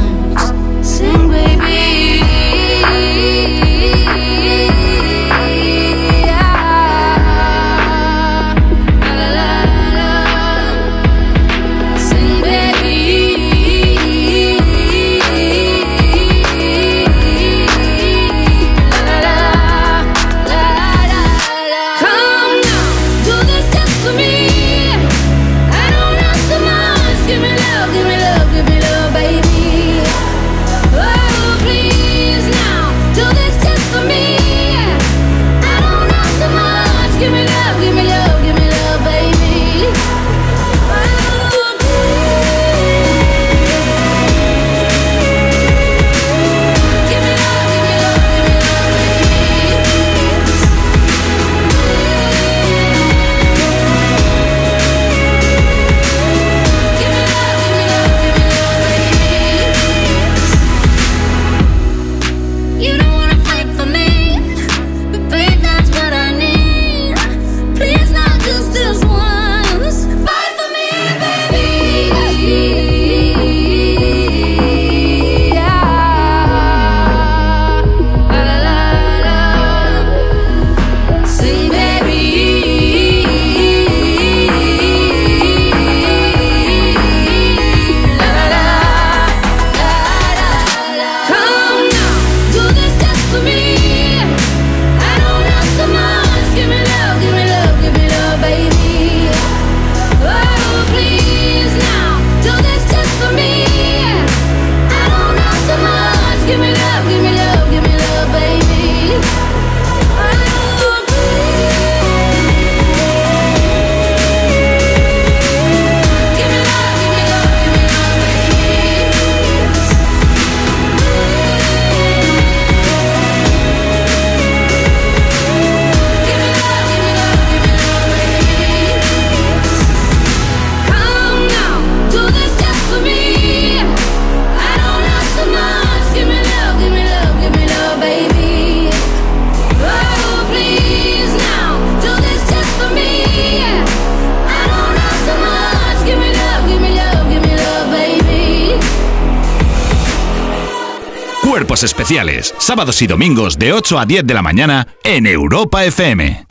Sábados y domingos de 8 a 10 de la mañana en Europa FM.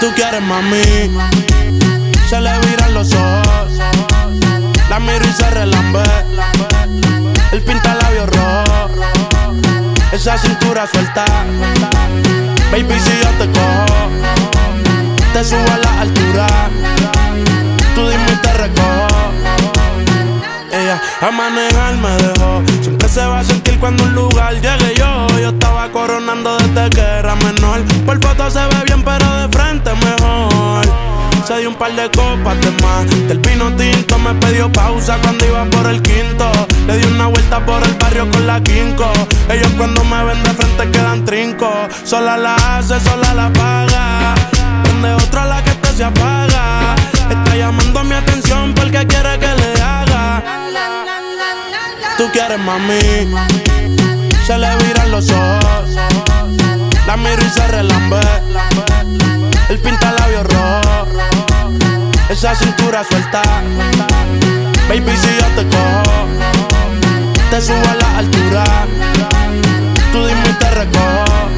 Tú quieres mami. Se le viran los ojos. La miro y se relambe. El pinta labios rojo. Esa cintura suelta. Baby, si yo te cojo, te subo a la altura. Tú dime y te recojo. Ella a manejar me dejó. Siempre se va a sentir cuando un lugar llegue yo. Yo estaba coronando desde que era menor. Por foto se ve bien, pero de frente mejor. Se dio un par de copas de más. Del vino tinto me pidió pausa cuando iba por el quinto. Le di una vuelta por el barrio con la quinco. Ellos cuando me ven de frente quedan trinco. Sola la hace, sola la paga. Prende otra la que te se apaga. Está llamando mi atención porque quiere que le haga. Tú quieres mami. Se le viran los ojos. La miro y se relambe. El pinta labios rojo. Esa cintura suelta. Baby, si yo te cojo, te subo a la altura. Tú dime y te recojo.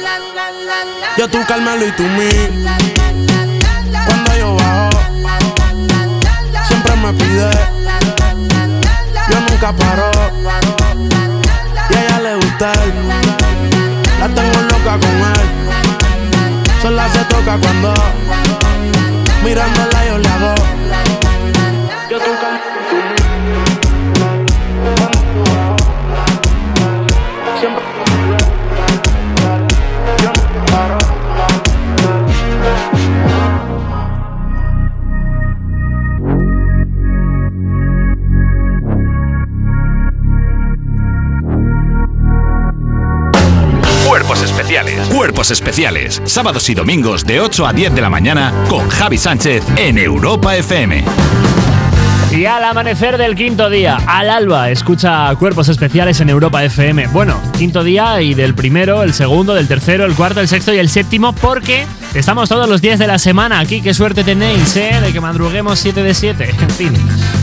yo tú Carmelo y tú mí. Cuando yo bajo, siempre me pide. Yo nunca paro. Y a ella le gusta. La tengo loca con él. Sola se toca cuando mirándola yo le hago. Cuerpos especiales. Sábados y domingos de 8 a 10 de la mañana con Javi Sánchez en Europa FM. Y al amanecer del quinto día, al alba, escucha cuerpos especiales en Europa FM. Bueno, quinto día y del primero, el segundo, del tercero, el cuarto, el sexto y el séptimo, porque estamos todos los días de la semana aquí. Qué suerte tenéis, ¿eh? De que madruguemos 7 de 7. [LAUGHS] En fin,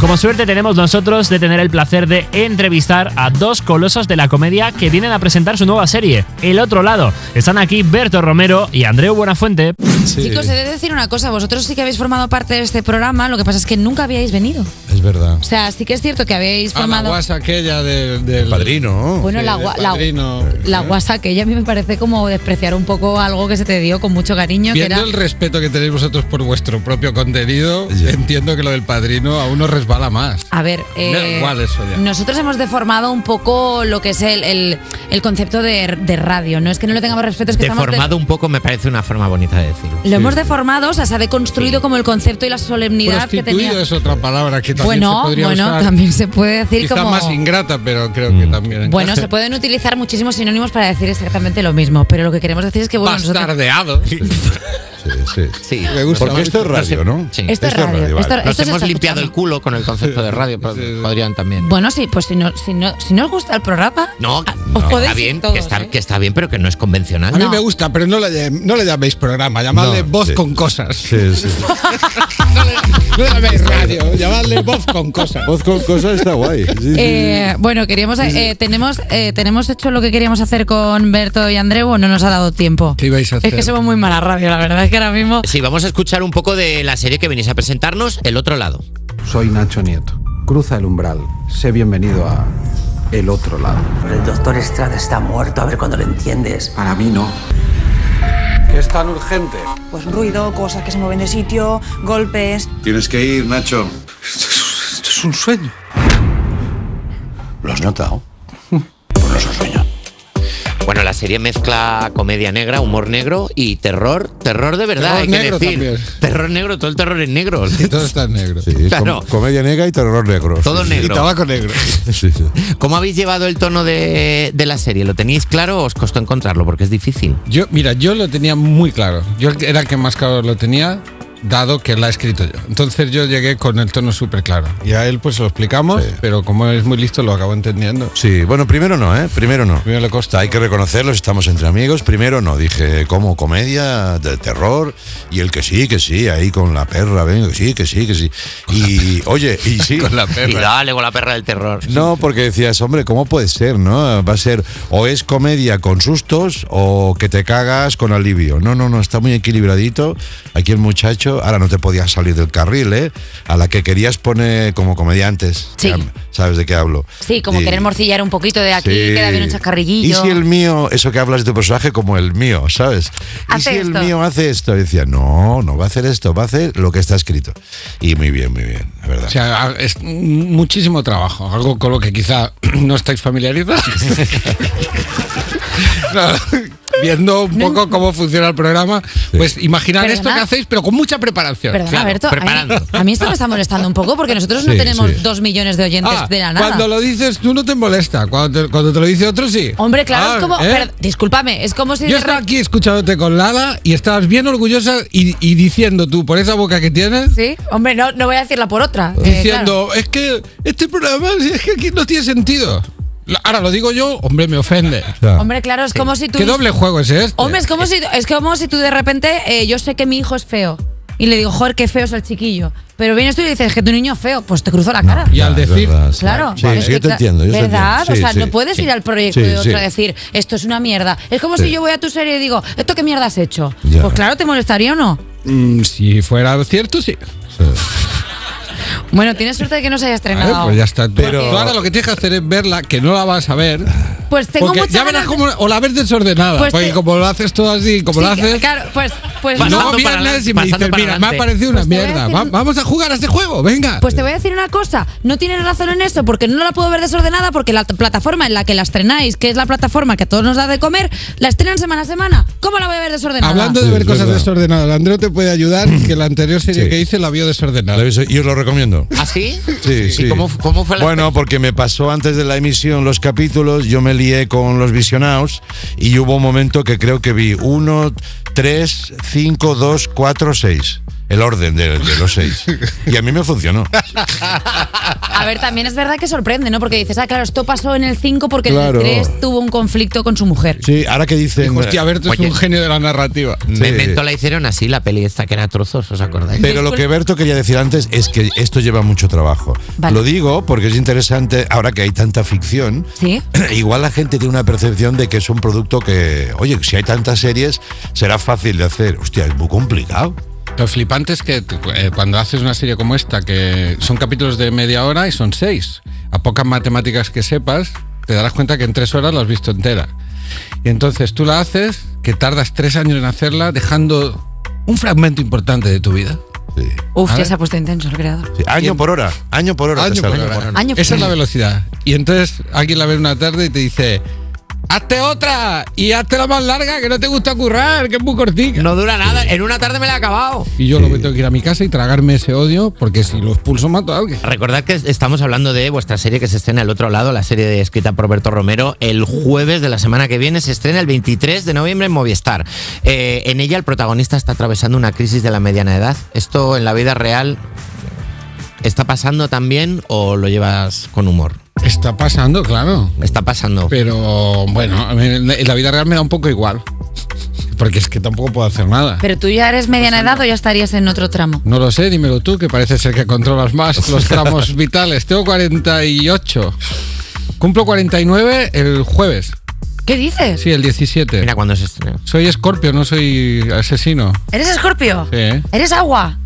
como suerte tenemos nosotros de tener el placer de entrevistar a dos colosos de la comedia que vienen a presentar su nueva serie, El Otro Lado. Están aquí Berto Romero y Andreu Buenafuente. Chicos, he de decir una cosa. Vosotros sí que habéis formado parte de este programa, lo que pasa es que nunca habíais venido. Es verdad. O sea, sí que es cierto que habéis Ah, la formado. guasa aquella de- del padrino. Bueno, Sí, la, del la, padrino. la guasa que ella a mí me parece como despreciar un poco algo que se te dio con mucho cariño. Que Viendo era, el respeto que tenéis vosotros por vuestro propio contenido, entiendo que lo del padrino a uno resbala más. a ver, eh, igual eso ya. nosotros hemos deformado un poco lo que es el, el- el concepto de, de radio. No es que no le tengamos respeto, es que estamos de- Deformado un poco me parece una forma bonita de decirlo. Lo hemos deformado, o sea, se ha deconstruido como el concepto y la solemnidad que tenía. es otra palabra que también Bueno, se podría bueno, usar. también se puede decir Quizá como. más ingrata, pero creo que también. Bueno, se pueden utilizar muchísimos sinónimos para decir exactamente lo mismo, pero lo que queremos decir es que bueno, nosotros- [LAUGHS] Sí, sí. Me gusta. Porque esto es radio, ¿no? Sí. Esto es radio, vale. esto- Nos hemos limpiado el culo con el concepto de radio, pero podrían también. Bueno, sí, pues si no, si no, si no os gusta el programa, No, os que podéis está bien, todos, que, está, ¿eh? que está bien, pero que no es convencional. A mí me gusta, pero no le, no le llaméis programa, llamadle No, voz sí. con cosas. Sí, sí. [LAUGHS] No le, llaméis radio, llamadle voz con cosas. Voz con cosas está guay. Sí, sí, Eh, bueno, queríamos, eh, tenemos, eh, tenemos hecho lo que queríamos hacer con Berto y Andreu, o no nos ha dado tiempo. ¿Qué ibais a Es hacer? que somos muy mala radio, la verdad es que ahora mismo. Sí, vamos a escuchar un poco de la serie que venís a presentarnos, El Otro Lado. Soy Nacho Nieto. Cruza el umbral. Sé bienvenido a el otro lado. El doctor Estrada está muerto, a ver cuando lo entiendes. Para mí no. ¿Qué es tan urgente? Pues ruido, cosas que se mueven de sitio, golpes. Tienes que ir, Nacho. Esto es un sueño. ¿Lo has notado? Bueno, la serie mezcla comedia negra, humor negro y terror, terror de verdad, Terror hay que negro decir. también. Terror negro, todo el terror es negro. Todo está en negro. Sí, es Claro. com- comedia negra y terror negro. Todo Sí, negro. Y tabaco negro. Sí, sí. ¿Cómo habéis llevado el tono de, de la serie? ¿Lo teníais claro o os costó encontrarlo? Porque es difícil. Yo, mira, yo lo tenía muy claro. Yo era el que más claro lo tenía, dado que la he escrito yo. Entonces yo llegué con el tono súper claro. Y a él pues lo explicamos, pero como es muy listo lo acabo entendiendo. Sí, bueno, primero no, ¿eh? Primero no. Primero le costa. Hay que reconocerlo, estamos entre amigos. Primero no, dije, como comedia de terror. Y el que sí, que sí, ahí con la perra, venga, que sí, que sí, que sí. Y, oye, y sí. Con la Y perra. [LAUGHS] dale con la perra del terror. No, porque decías, hombre, ¿cómo puede ser, no? Va a ser o es comedia con sustos o que te cagas con alivio. No, no, no, está muy equilibradito. Aquí el muchacho, ahora no te podías salir del carril, ¿eh? A la que querías poner como comediantes. Sí. ¿Sabes de qué hablo? Sí, como Y- querer morcillar un poquito de aquí, Sí. queda bien un ¿Y chascarrillillo. si el mío, eso que hablas de tu personaje como el mío, ¿sabes? ¿Y Hace si el esto. mío hace esto? Y decía, no, no va a hacer esto, va a hacer lo que está escrito. Y muy bien, muy bien, la verdad. O sea, es muchísimo trabajo, algo con lo que quizá [CLEARS THROAT] no estáis familiarizados. [LAUGHS] [LAUGHS] No, viendo un poco cómo funciona el programa, pues imaginar esto Perdona. que hacéis, pero con mucha preparación. Perdona, Berto, a mí, a mí esto me está molestando un poco porque nosotros no Sí, tenemos sí. dos millones de oyentes Ah, de la nada. Cuando lo dices tú no te molesta, cuando te, cuando te lo dice otro sí. Hombre, claro, Ah, es como. ¿eh? pero, discúlpame, es como si. Yo estaba aquí escuchándote con Lala y estabas bien orgullosa y, y diciendo tú, por esa boca que tienes, Sí, hombre, no, no voy a decirla por otra. eh, diciendo, es que este programa es que aquí no tiene sentido. Ahora lo digo yo, hombre, me ofende. [LAUGHS] claro. Hombre, claro, es como si tú. ¿Qué doble juego es este? Hombre, es como si, es como si tú de repente. eh, yo sé que mi hijo es feo. Y le digo, joder, qué feo es el chiquillo. Pero vienes tú y dices que tu niño es feo. Pues te cruzo la cara. Y al decir, verdad, sí. Claro, Sí, es sí, yo que te entiendo. yo te ¿Verdad? o sea, sí. no puedes ir al proyecto Sí, de otro sí. y decir, esto es una mierda. Es como Sí. si yo voy a tu serie y digo, ¿esto qué mierda has hecho? Ya. Pues claro, ¿te molestaría o no? mm, si fuera cierto, sí. Bueno, tienes suerte de que no se haya Vale, estrenado. pues ya está. Pero- tú ahora lo que tienes que hacer es verla, que no la vas a ver. Pues tengo porque muchas ya verás ganas o la ves desordenada. Pues porque te- como lo haces todo así, como Sí, lo haces. Claro, pues, pues no. vienes y me dices, mira, me ha parecido una Pues a mierda. vamos a jugar a este juego, venga. Pues te voy a decir una cosa, no tienes razón en eso, porque no la puedo ver desordenada, porque la plataforma en la que la estrenáis, que es la plataforma que a todos nos da de comer, la estrenan semana a semana. ¿Cómo la voy a ver desordenada? Hablando de ver cosas desordenadas, Andreu te puede ayudar que la anterior serie Sí. que hice la vio desordenada. La aviso- Y os lo recomiendo. ¿Ah, sí? Sí, sí. cómo- cómo fue la Bueno, porque me pasó antes de la emisión los capítulos, yo me lié con los visionados y hubo un momento que creo que vi 1, 3, 5, 2, 4, 6. El orden de, de los seis. Y a mí me funcionó. A ver, también es verdad que sorprende, ¿no? Porque dices, ah, claro, esto pasó en el 5 porque Claro. en el 3 tuvo un conflicto con su mujer. Sí, ahora que dicen. Hostia, Berto es un genio de la narrativa. Memento la hicieron así, la peli esta que era trozos, ¿os acordáis? Pero lo que Berto quería decir antes es que esto lleva mucho trabajo. Vale. Lo digo porque es interesante, ahora que hay tanta ficción, Sí. [CLEARS THROAT] igual la gente tiene una percepción de que es un producto que, oye, si hay tantas series, será fácil de hacer. Hostia, es muy complicado. Lo flipante es que eh, cuando haces una serie como esta, que son capítulos de media hora y son seis, a pocas matemáticas que sepas, te darás cuenta que en tres horas lo has visto entera. Y entonces tú la haces, que tardas tres años en hacerla, dejando un fragmento importante de tu vida. Uf, ya se ha puesto intenso el creador. Sí, año por hora, año por hora. Año por hora. Año por Esa es la velocidad. Y entonces alguien la ve una tarde y te dice, hazte otra y hazte la más larga que no te gusta currar, que es muy cortica. No dura nada, en una tarde me la he acabado. Y yo lo que tengo que ir a mi casa y tragarme ese odio porque si lo expulso mato a alguien. Recordad que estamos hablando de vuestra serie que se estrena al otro lado, la serie escrita por Roberto Romero. El jueves de la semana que viene se estrena el 23 de noviembre en Movistar. Eh, en ella el protagonista está atravesando una crisis de la mediana edad. ¿Esto en la vida real está pasando también o lo llevas con humor? Está pasando, claro. Está pasando. Pero bueno, en la- vida real me da un poco igual. Porque es que tampoco puedo hacer nada. Pero tú ya eres mediana edad o ya estarías en otro tramo. No lo sé, dímelo tú, que parece ser que controlas más [LAUGHS] los tramos vitales. Tengo 48. Cumplo 49 el jueves. ¿Qué dices? Sí, el 17. Mira cuándo se estrena. Soy escorpio, no soy asesino. ¿Eres escorpio? Sí. ¿Eres agua?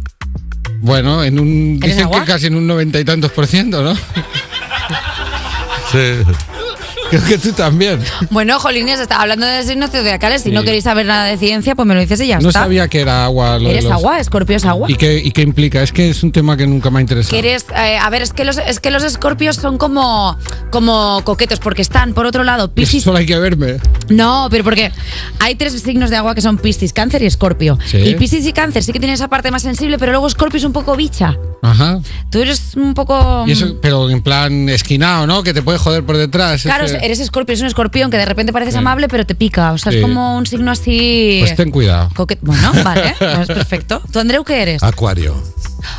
Bueno, en un, ¿Eres dicen agua? que casi en un noventa y tantos por ciento, ¿no? [LAUGHS] Sí. Creo que tú también. Bueno, Jolines, estaba hablando de signos zodiacales. Si Sí. no queréis saber nada de ciencia, pues me lo dices y ya No está. sabía que era agua. lo de Eres los- agua, Escorpio es agua. ¿Y qué, ¿Y qué implica? Es que es un tema que nunca me ha interesado. Eres, eh, a ver, es que los, es que los escorpios son como, como coquetos, porque están, por otro lado, Piscis. Solo hay que verme. No, pero porque hay tres signos de agua que son Piscis, Cáncer y Escorpio. Sí. Y Piscis y Cáncer sí que tienen esa parte más sensible, pero luego Escorpio es un poco bicha. Ajá. Tú eres un poco. Y eso, pero en plan esquinado, ¿no? Que te puede joder por detrás. Claro, eres escorpio, es un escorpión que de repente pareces Sí. amable, pero te pica. O sea, Sí. es como un signo así. Pues ten cuidado. coquet- Bueno, vale, [LAUGHS] pues perfecto. ¿Tú, Andreu, qué eres? Acuario.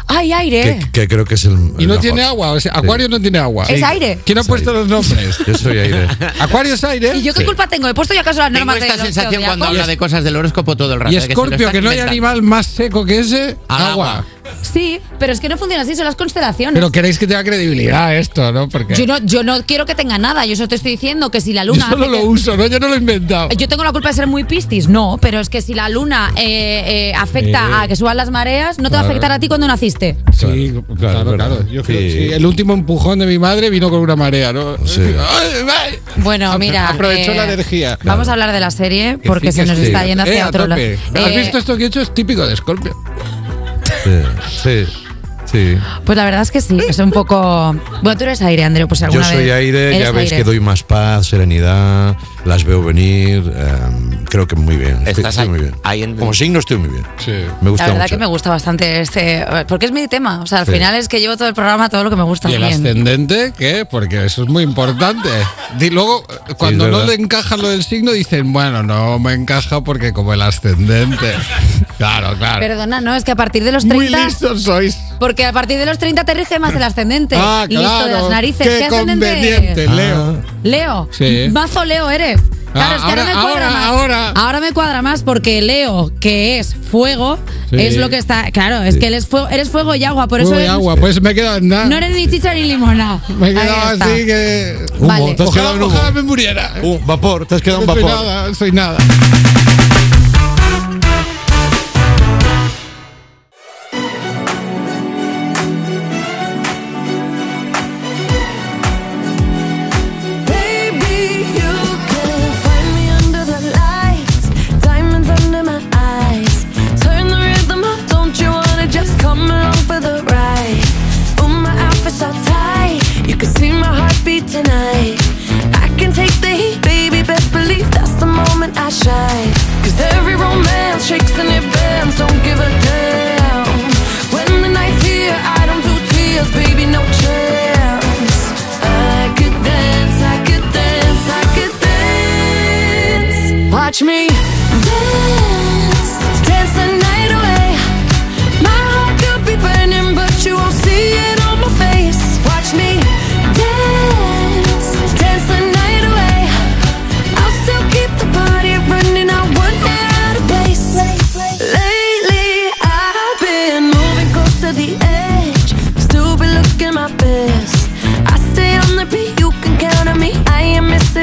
¡Ay, aire! Que, que creo que es el. Y el no mejor. tiene agua. O sea, Acuario no tiene agua. Es aire. ¿Quién ha puesto los nombres? Yo soy aire. Acuario es aire. ¿Y yo qué culpa tengo? ¿He puesto ya acaso las Tengo normas esta de sensación cuando zodiacos? habla de cosas del horóscopo todo el rato. Y de que Escorpio, que no hay animal más seco que ese, Al agua. Sí, pero es que no funciona así, son las constelaciones. Pero queréis que tenga credibilidad esto, ¿no? Porque yo, no, yo no quiero que tenga nada, yo solo te estoy diciendo que si la yo luna. solo hace lo que- uso, ¿no? Yo no lo he inventado. Yo tengo la culpa de ser muy pistis, no, pero es que si la luna eh, eh, afecta Sí. a que suban las mareas, no te va a afectar a ti cuando naciste. Sí, claro, claro. Yo creo que sí. El último empujón de mi madre vino con una marea, ¿no? [LAUGHS] Ay. Bueno, mira. Aprovechó eh, la energía. Vamos a hablar de la serie porque se nos Sí. está yendo hacia Eh, otro lado. ¿Has Eh, visto esto que he hecho? Es típico de Scorpio. Sí, sí, sí. Pues la verdad es que sí, es un poco. Bueno, tú eres aire, Andreu, pues Yo alguna soy vez aire, ya veis aire. que doy más paz, serenidad, las veo venir. em, creo que muy bien. Estoy, Estás estoy muy ahí- bien. Como signo estoy muy bien. Me La gusta verdad mucho. que me gusta bastante este. Porque es mi tema. O sea, al Sí. final es que llevo todo el programa, todo lo que me gusta. ¿Y el bien. ascendente qué? Porque eso es muy importante. Y luego, cuando no le encaja lo del signo, dicen, bueno, no me encaja porque como el ascendente. [LAUGHS] Claro, claro. Perdona, no, es que a partir de los Muy 30. listos sois. Porque a partir de los 30 te rige más el ascendente. Ah, y listo de claro. las narices. Qué ascendente conveniente, eres? Leo. Leo. Sí. Mazo Leo eres. Claro, Ah, es que ahora, ahora- me cuadra ahora- más. ahora. Ahora me cuadra más porque Leo, que es fuego, Sí. es lo que está. Claro, es que él es fuego, eres fuego y agua. Por Fuego eso y eres- agua, pues me he quedado en nada. no eres ni chicha ni limona. Me he quedado está. así que. Humo, Vale. te has Ojalá, quedado en humo. ojalá me muriera. Uh, vapor, te has quedado en No soy vapor. nada, soy nada. Shine. 'Cause every romance shakes and it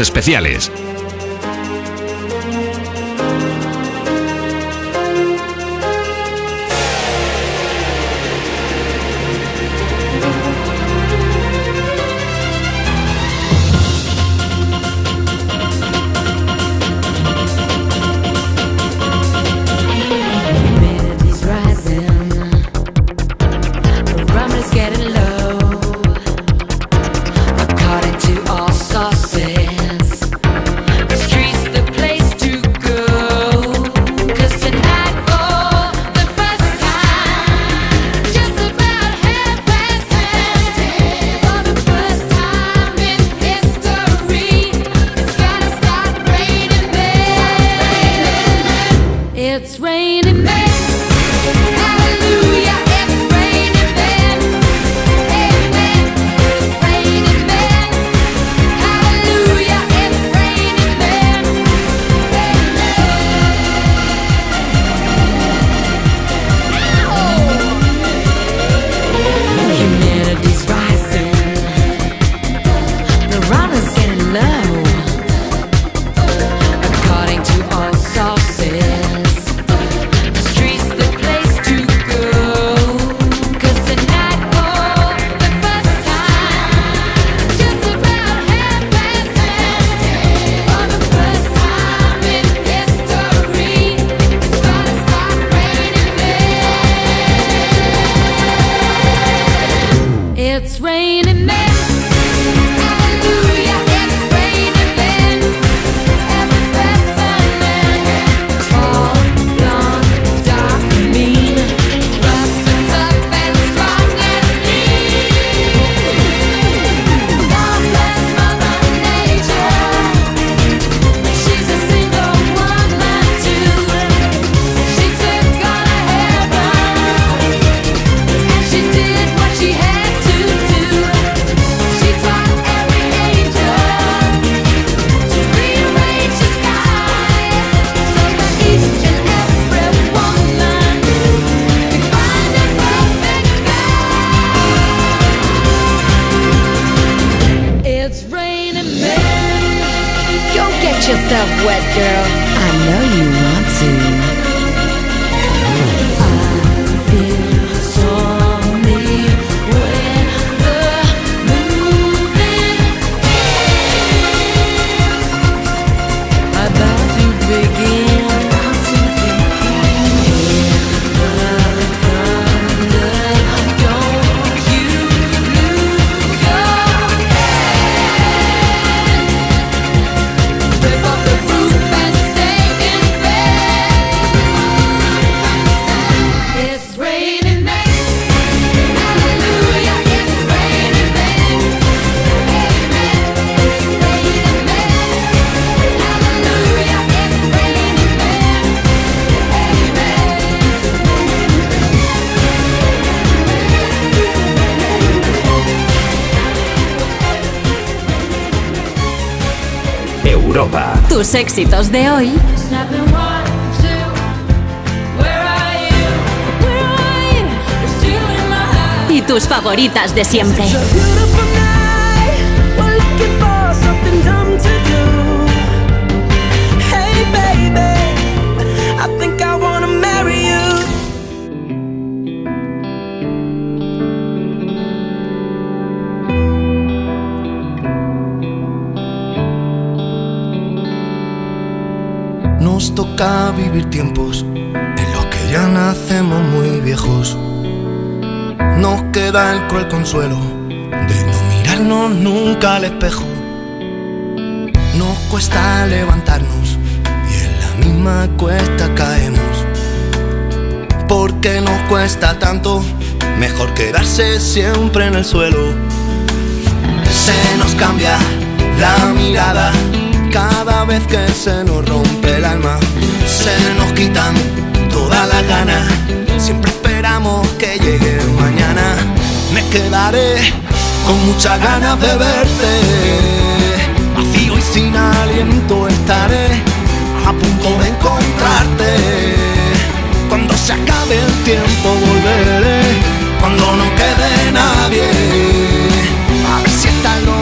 especiales. favoritas de siempre. Nos toca vivir tiempos queda el cruel consuelo de no mirarnos nunca al espejo. Nos cuesta levantarnos y en la misma cuesta caemos. Porque nos cuesta tanto, mejor quedarse siempre en el suelo. Se nos cambia la mirada cada vez que se nos rompe el alma. Se nos quitan todas las ganas, siempre esperamos que llegue mañana me quedaré con muchas ganas de verte. Vacío y sin aliento estaré a punto de encontrarte. Cuando se acabe el tiempo volveré, cuando no quede nadie. A ver si está lo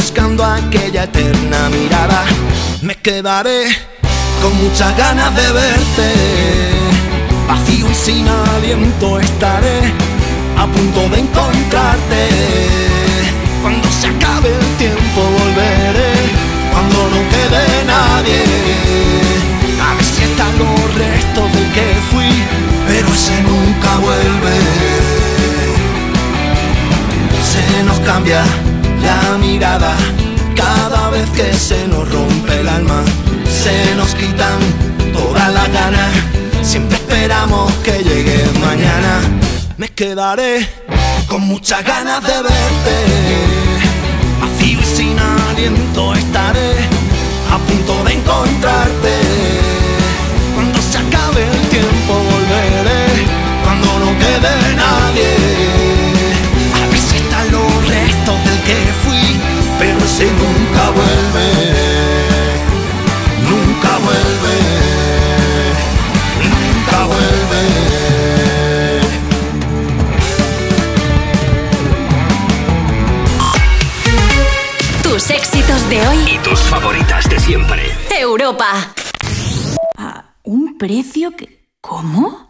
buscando aquella eterna mirada. Me quedaré con muchas ganas de verte, vacío y sin aliento estaré a punto de encontrarte. Cuando se acabe el tiempo volveré, cuando no quede nadie. A ver si están los restos del que fui, pero ese nunca vuelve. Se nos cambia la mirada cada vez que se nos rompe el alma. Se nos quitan todas las ganas. Siempre esperamos que llegue mañana. Me quedaré con muchas ganas de verte. Vacío y sin aliento estaré a punto de encontrarte. Que fui. Pero ese nunca vuelve. Nunca vuelve. Nunca vuelve. Tus éxitos de hoy. Y tus favoritas de siempre. Europa. ¿Un precio que... ¿Cómo?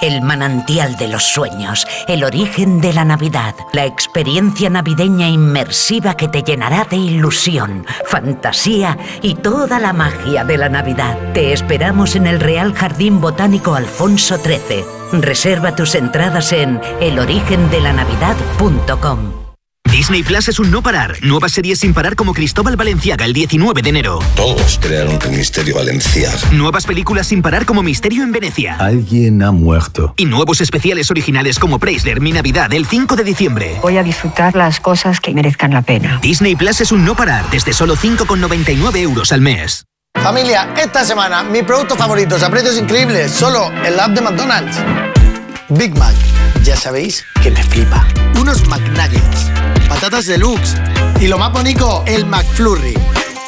El manantial de los sueños, el origen de la Navidad, la experiencia navideña inmersiva que te llenará de ilusión, fantasía y toda la magia de la Navidad. Te esperamos en el Real Jardín Botánico Alfonso XIII. Reserva tus entradas en elorigendelanavidad.com. Disney Plus es un no parar. Nuevas series sin parar como Cristóbal Valenciaga el 19 de enero. Todos crearon el misterio Valenciaga. Nuevas películas sin parar como Misterio en Venecia. Alguien ha muerto. Y nuevos especiales originales como Preisler, Mi Navidad, el 5 de diciembre. Voy a disfrutar las cosas que merezcan la pena. Disney Plus es un no parar desde solo 5,99 euros al mes. Familia, esta semana mi producto favorito a precios increíbles, solo en la app de McDonald's. Big Mac, ya sabéis que me flipa. Unos McNuggets, patatas deluxe y lo más bonito, el McFlurry.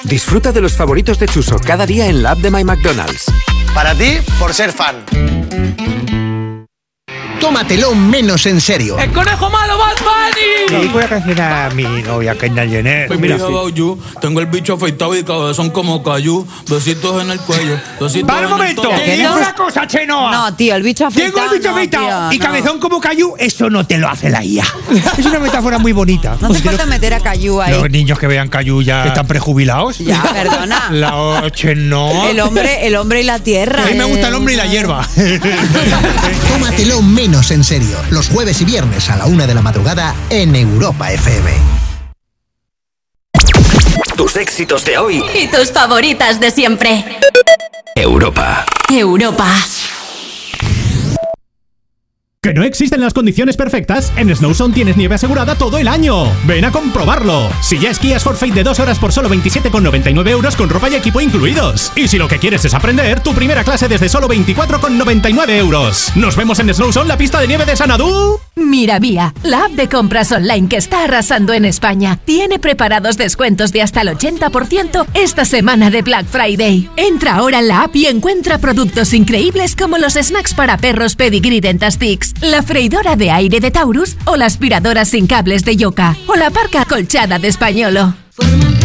Disfruta de los favoritos de Chuso cada día en la app de My McDonald's. Para ti, por ser fan. Tómatelo menos en serio. ¡El conejo malo, Bad Bunny! Y voy a canción a mi novia Kendall Jenner. Pues mira, tengo el bicho afeitado y cabezón como cayú. Besitos en el cuello. Besitos ¡Para un momento! Te digo una cosa, Chenoa. No, tío, el bicho afeitado. Tengo el bicho no, afeitado tío, y no. cabezón como cayú, eso no te lo hace la IA. es una metáfora muy bonita. No hace falta meter a Cayu ahí. Los niños que vean cayú ya están prejubilados. Ya, perdona. [LAUGHS] La oche no. El hombre, el hombre y la tierra. A mí me gusta el hombre y la hierba. [LAUGHS] Tómatelo menos en serio. Los jueves y viernes a la una de la madrugada en Europa FM. Tus éxitos de hoy. Y tus favoritas de siempre. Europa. Europa. ¿Que no existen las condiciones perfectas? En Snowzone tienes nieve asegurada todo el año. Ven a comprobarlo. Si ya esquías Forfait de dos horas por solo 27,99 euros con ropa y equipo incluidos. Y si lo que quieres es aprender, tu primera clase desde solo 24,99 euros. Nos vemos en Snowzone, la pista de nieve de Sanadú. Miravía, la app de compras online que está arrasando en España, tiene preparados descuentos de hasta el 80% esta semana de Black Friday. Entra ahora en la app y encuentra productos increíbles como los snacks para perros Pedigree La freidora de aire de Taurus o la aspiradora sin cables de Yoka o la parca colchada de Españolo.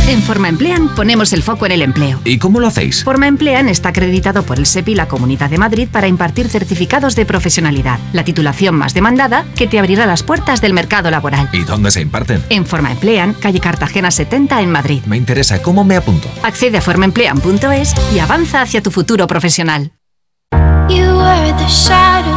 En Forma Emplean ponemos el foco en el empleo. ¿Y cómo lo hacéis? Forma Emplean está acreditado por el SEPI y la Comunidad de Madrid para impartir certificados de profesionalidad, la titulación más demandada que te abrirá las puertas del mercado laboral. ¿Y dónde se imparten? En Forma Emplean, calle Cartagena 70 en Madrid. Me interesa, ¿cómo me apunto? Accede a formaemplean.es y avanza hacia tu futuro profesional. You were the shadow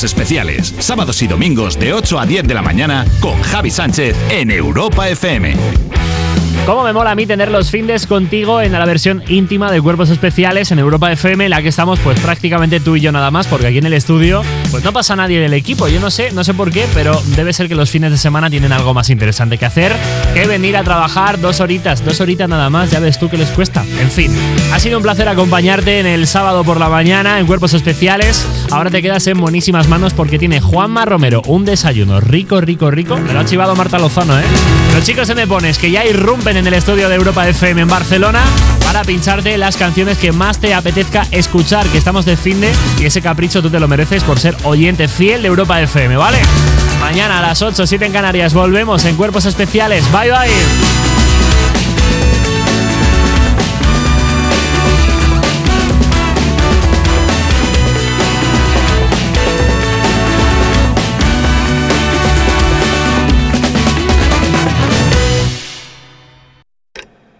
Especiales, sábados y domingos de 8 a 10 de la mañana con Javi Sánchez en Europa FM. Cómo me mola a mí tener los findes contigo en la versión íntima de Cuerpos Especiales en Europa FM, en la que estamos pues prácticamente tú y yo nada más, porque aquí en el estudio pues no pasa nadie del equipo. Yo no sé, no sé por qué, pero debe ser que los fines de semana tienen algo más interesante que hacer que venir a trabajar dos horitas, dos horitas nada más, ya ves tú que les cuesta. En fin, ha sido un placer acompañarte en el sábado por la mañana en Cuerpos Especiales. Ahora te quedas en buenísimas manos porque tiene Juanma Romero un desayuno rico, rico, rico. Me lo ha chivado Marta Lozano, ¿eh? Los chicos se me pones que ya en el estudio de Europa FM en Barcelona para pincharte las canciones que más te apetezca escuchar, que estamos de fin de y ese capricho tú te lo mereces por ser oyente fiel de Europa FM, ¿vale? Mañana a las 8, 7 en Canarias volvemos en Cuerpos Especiales. Bye bye.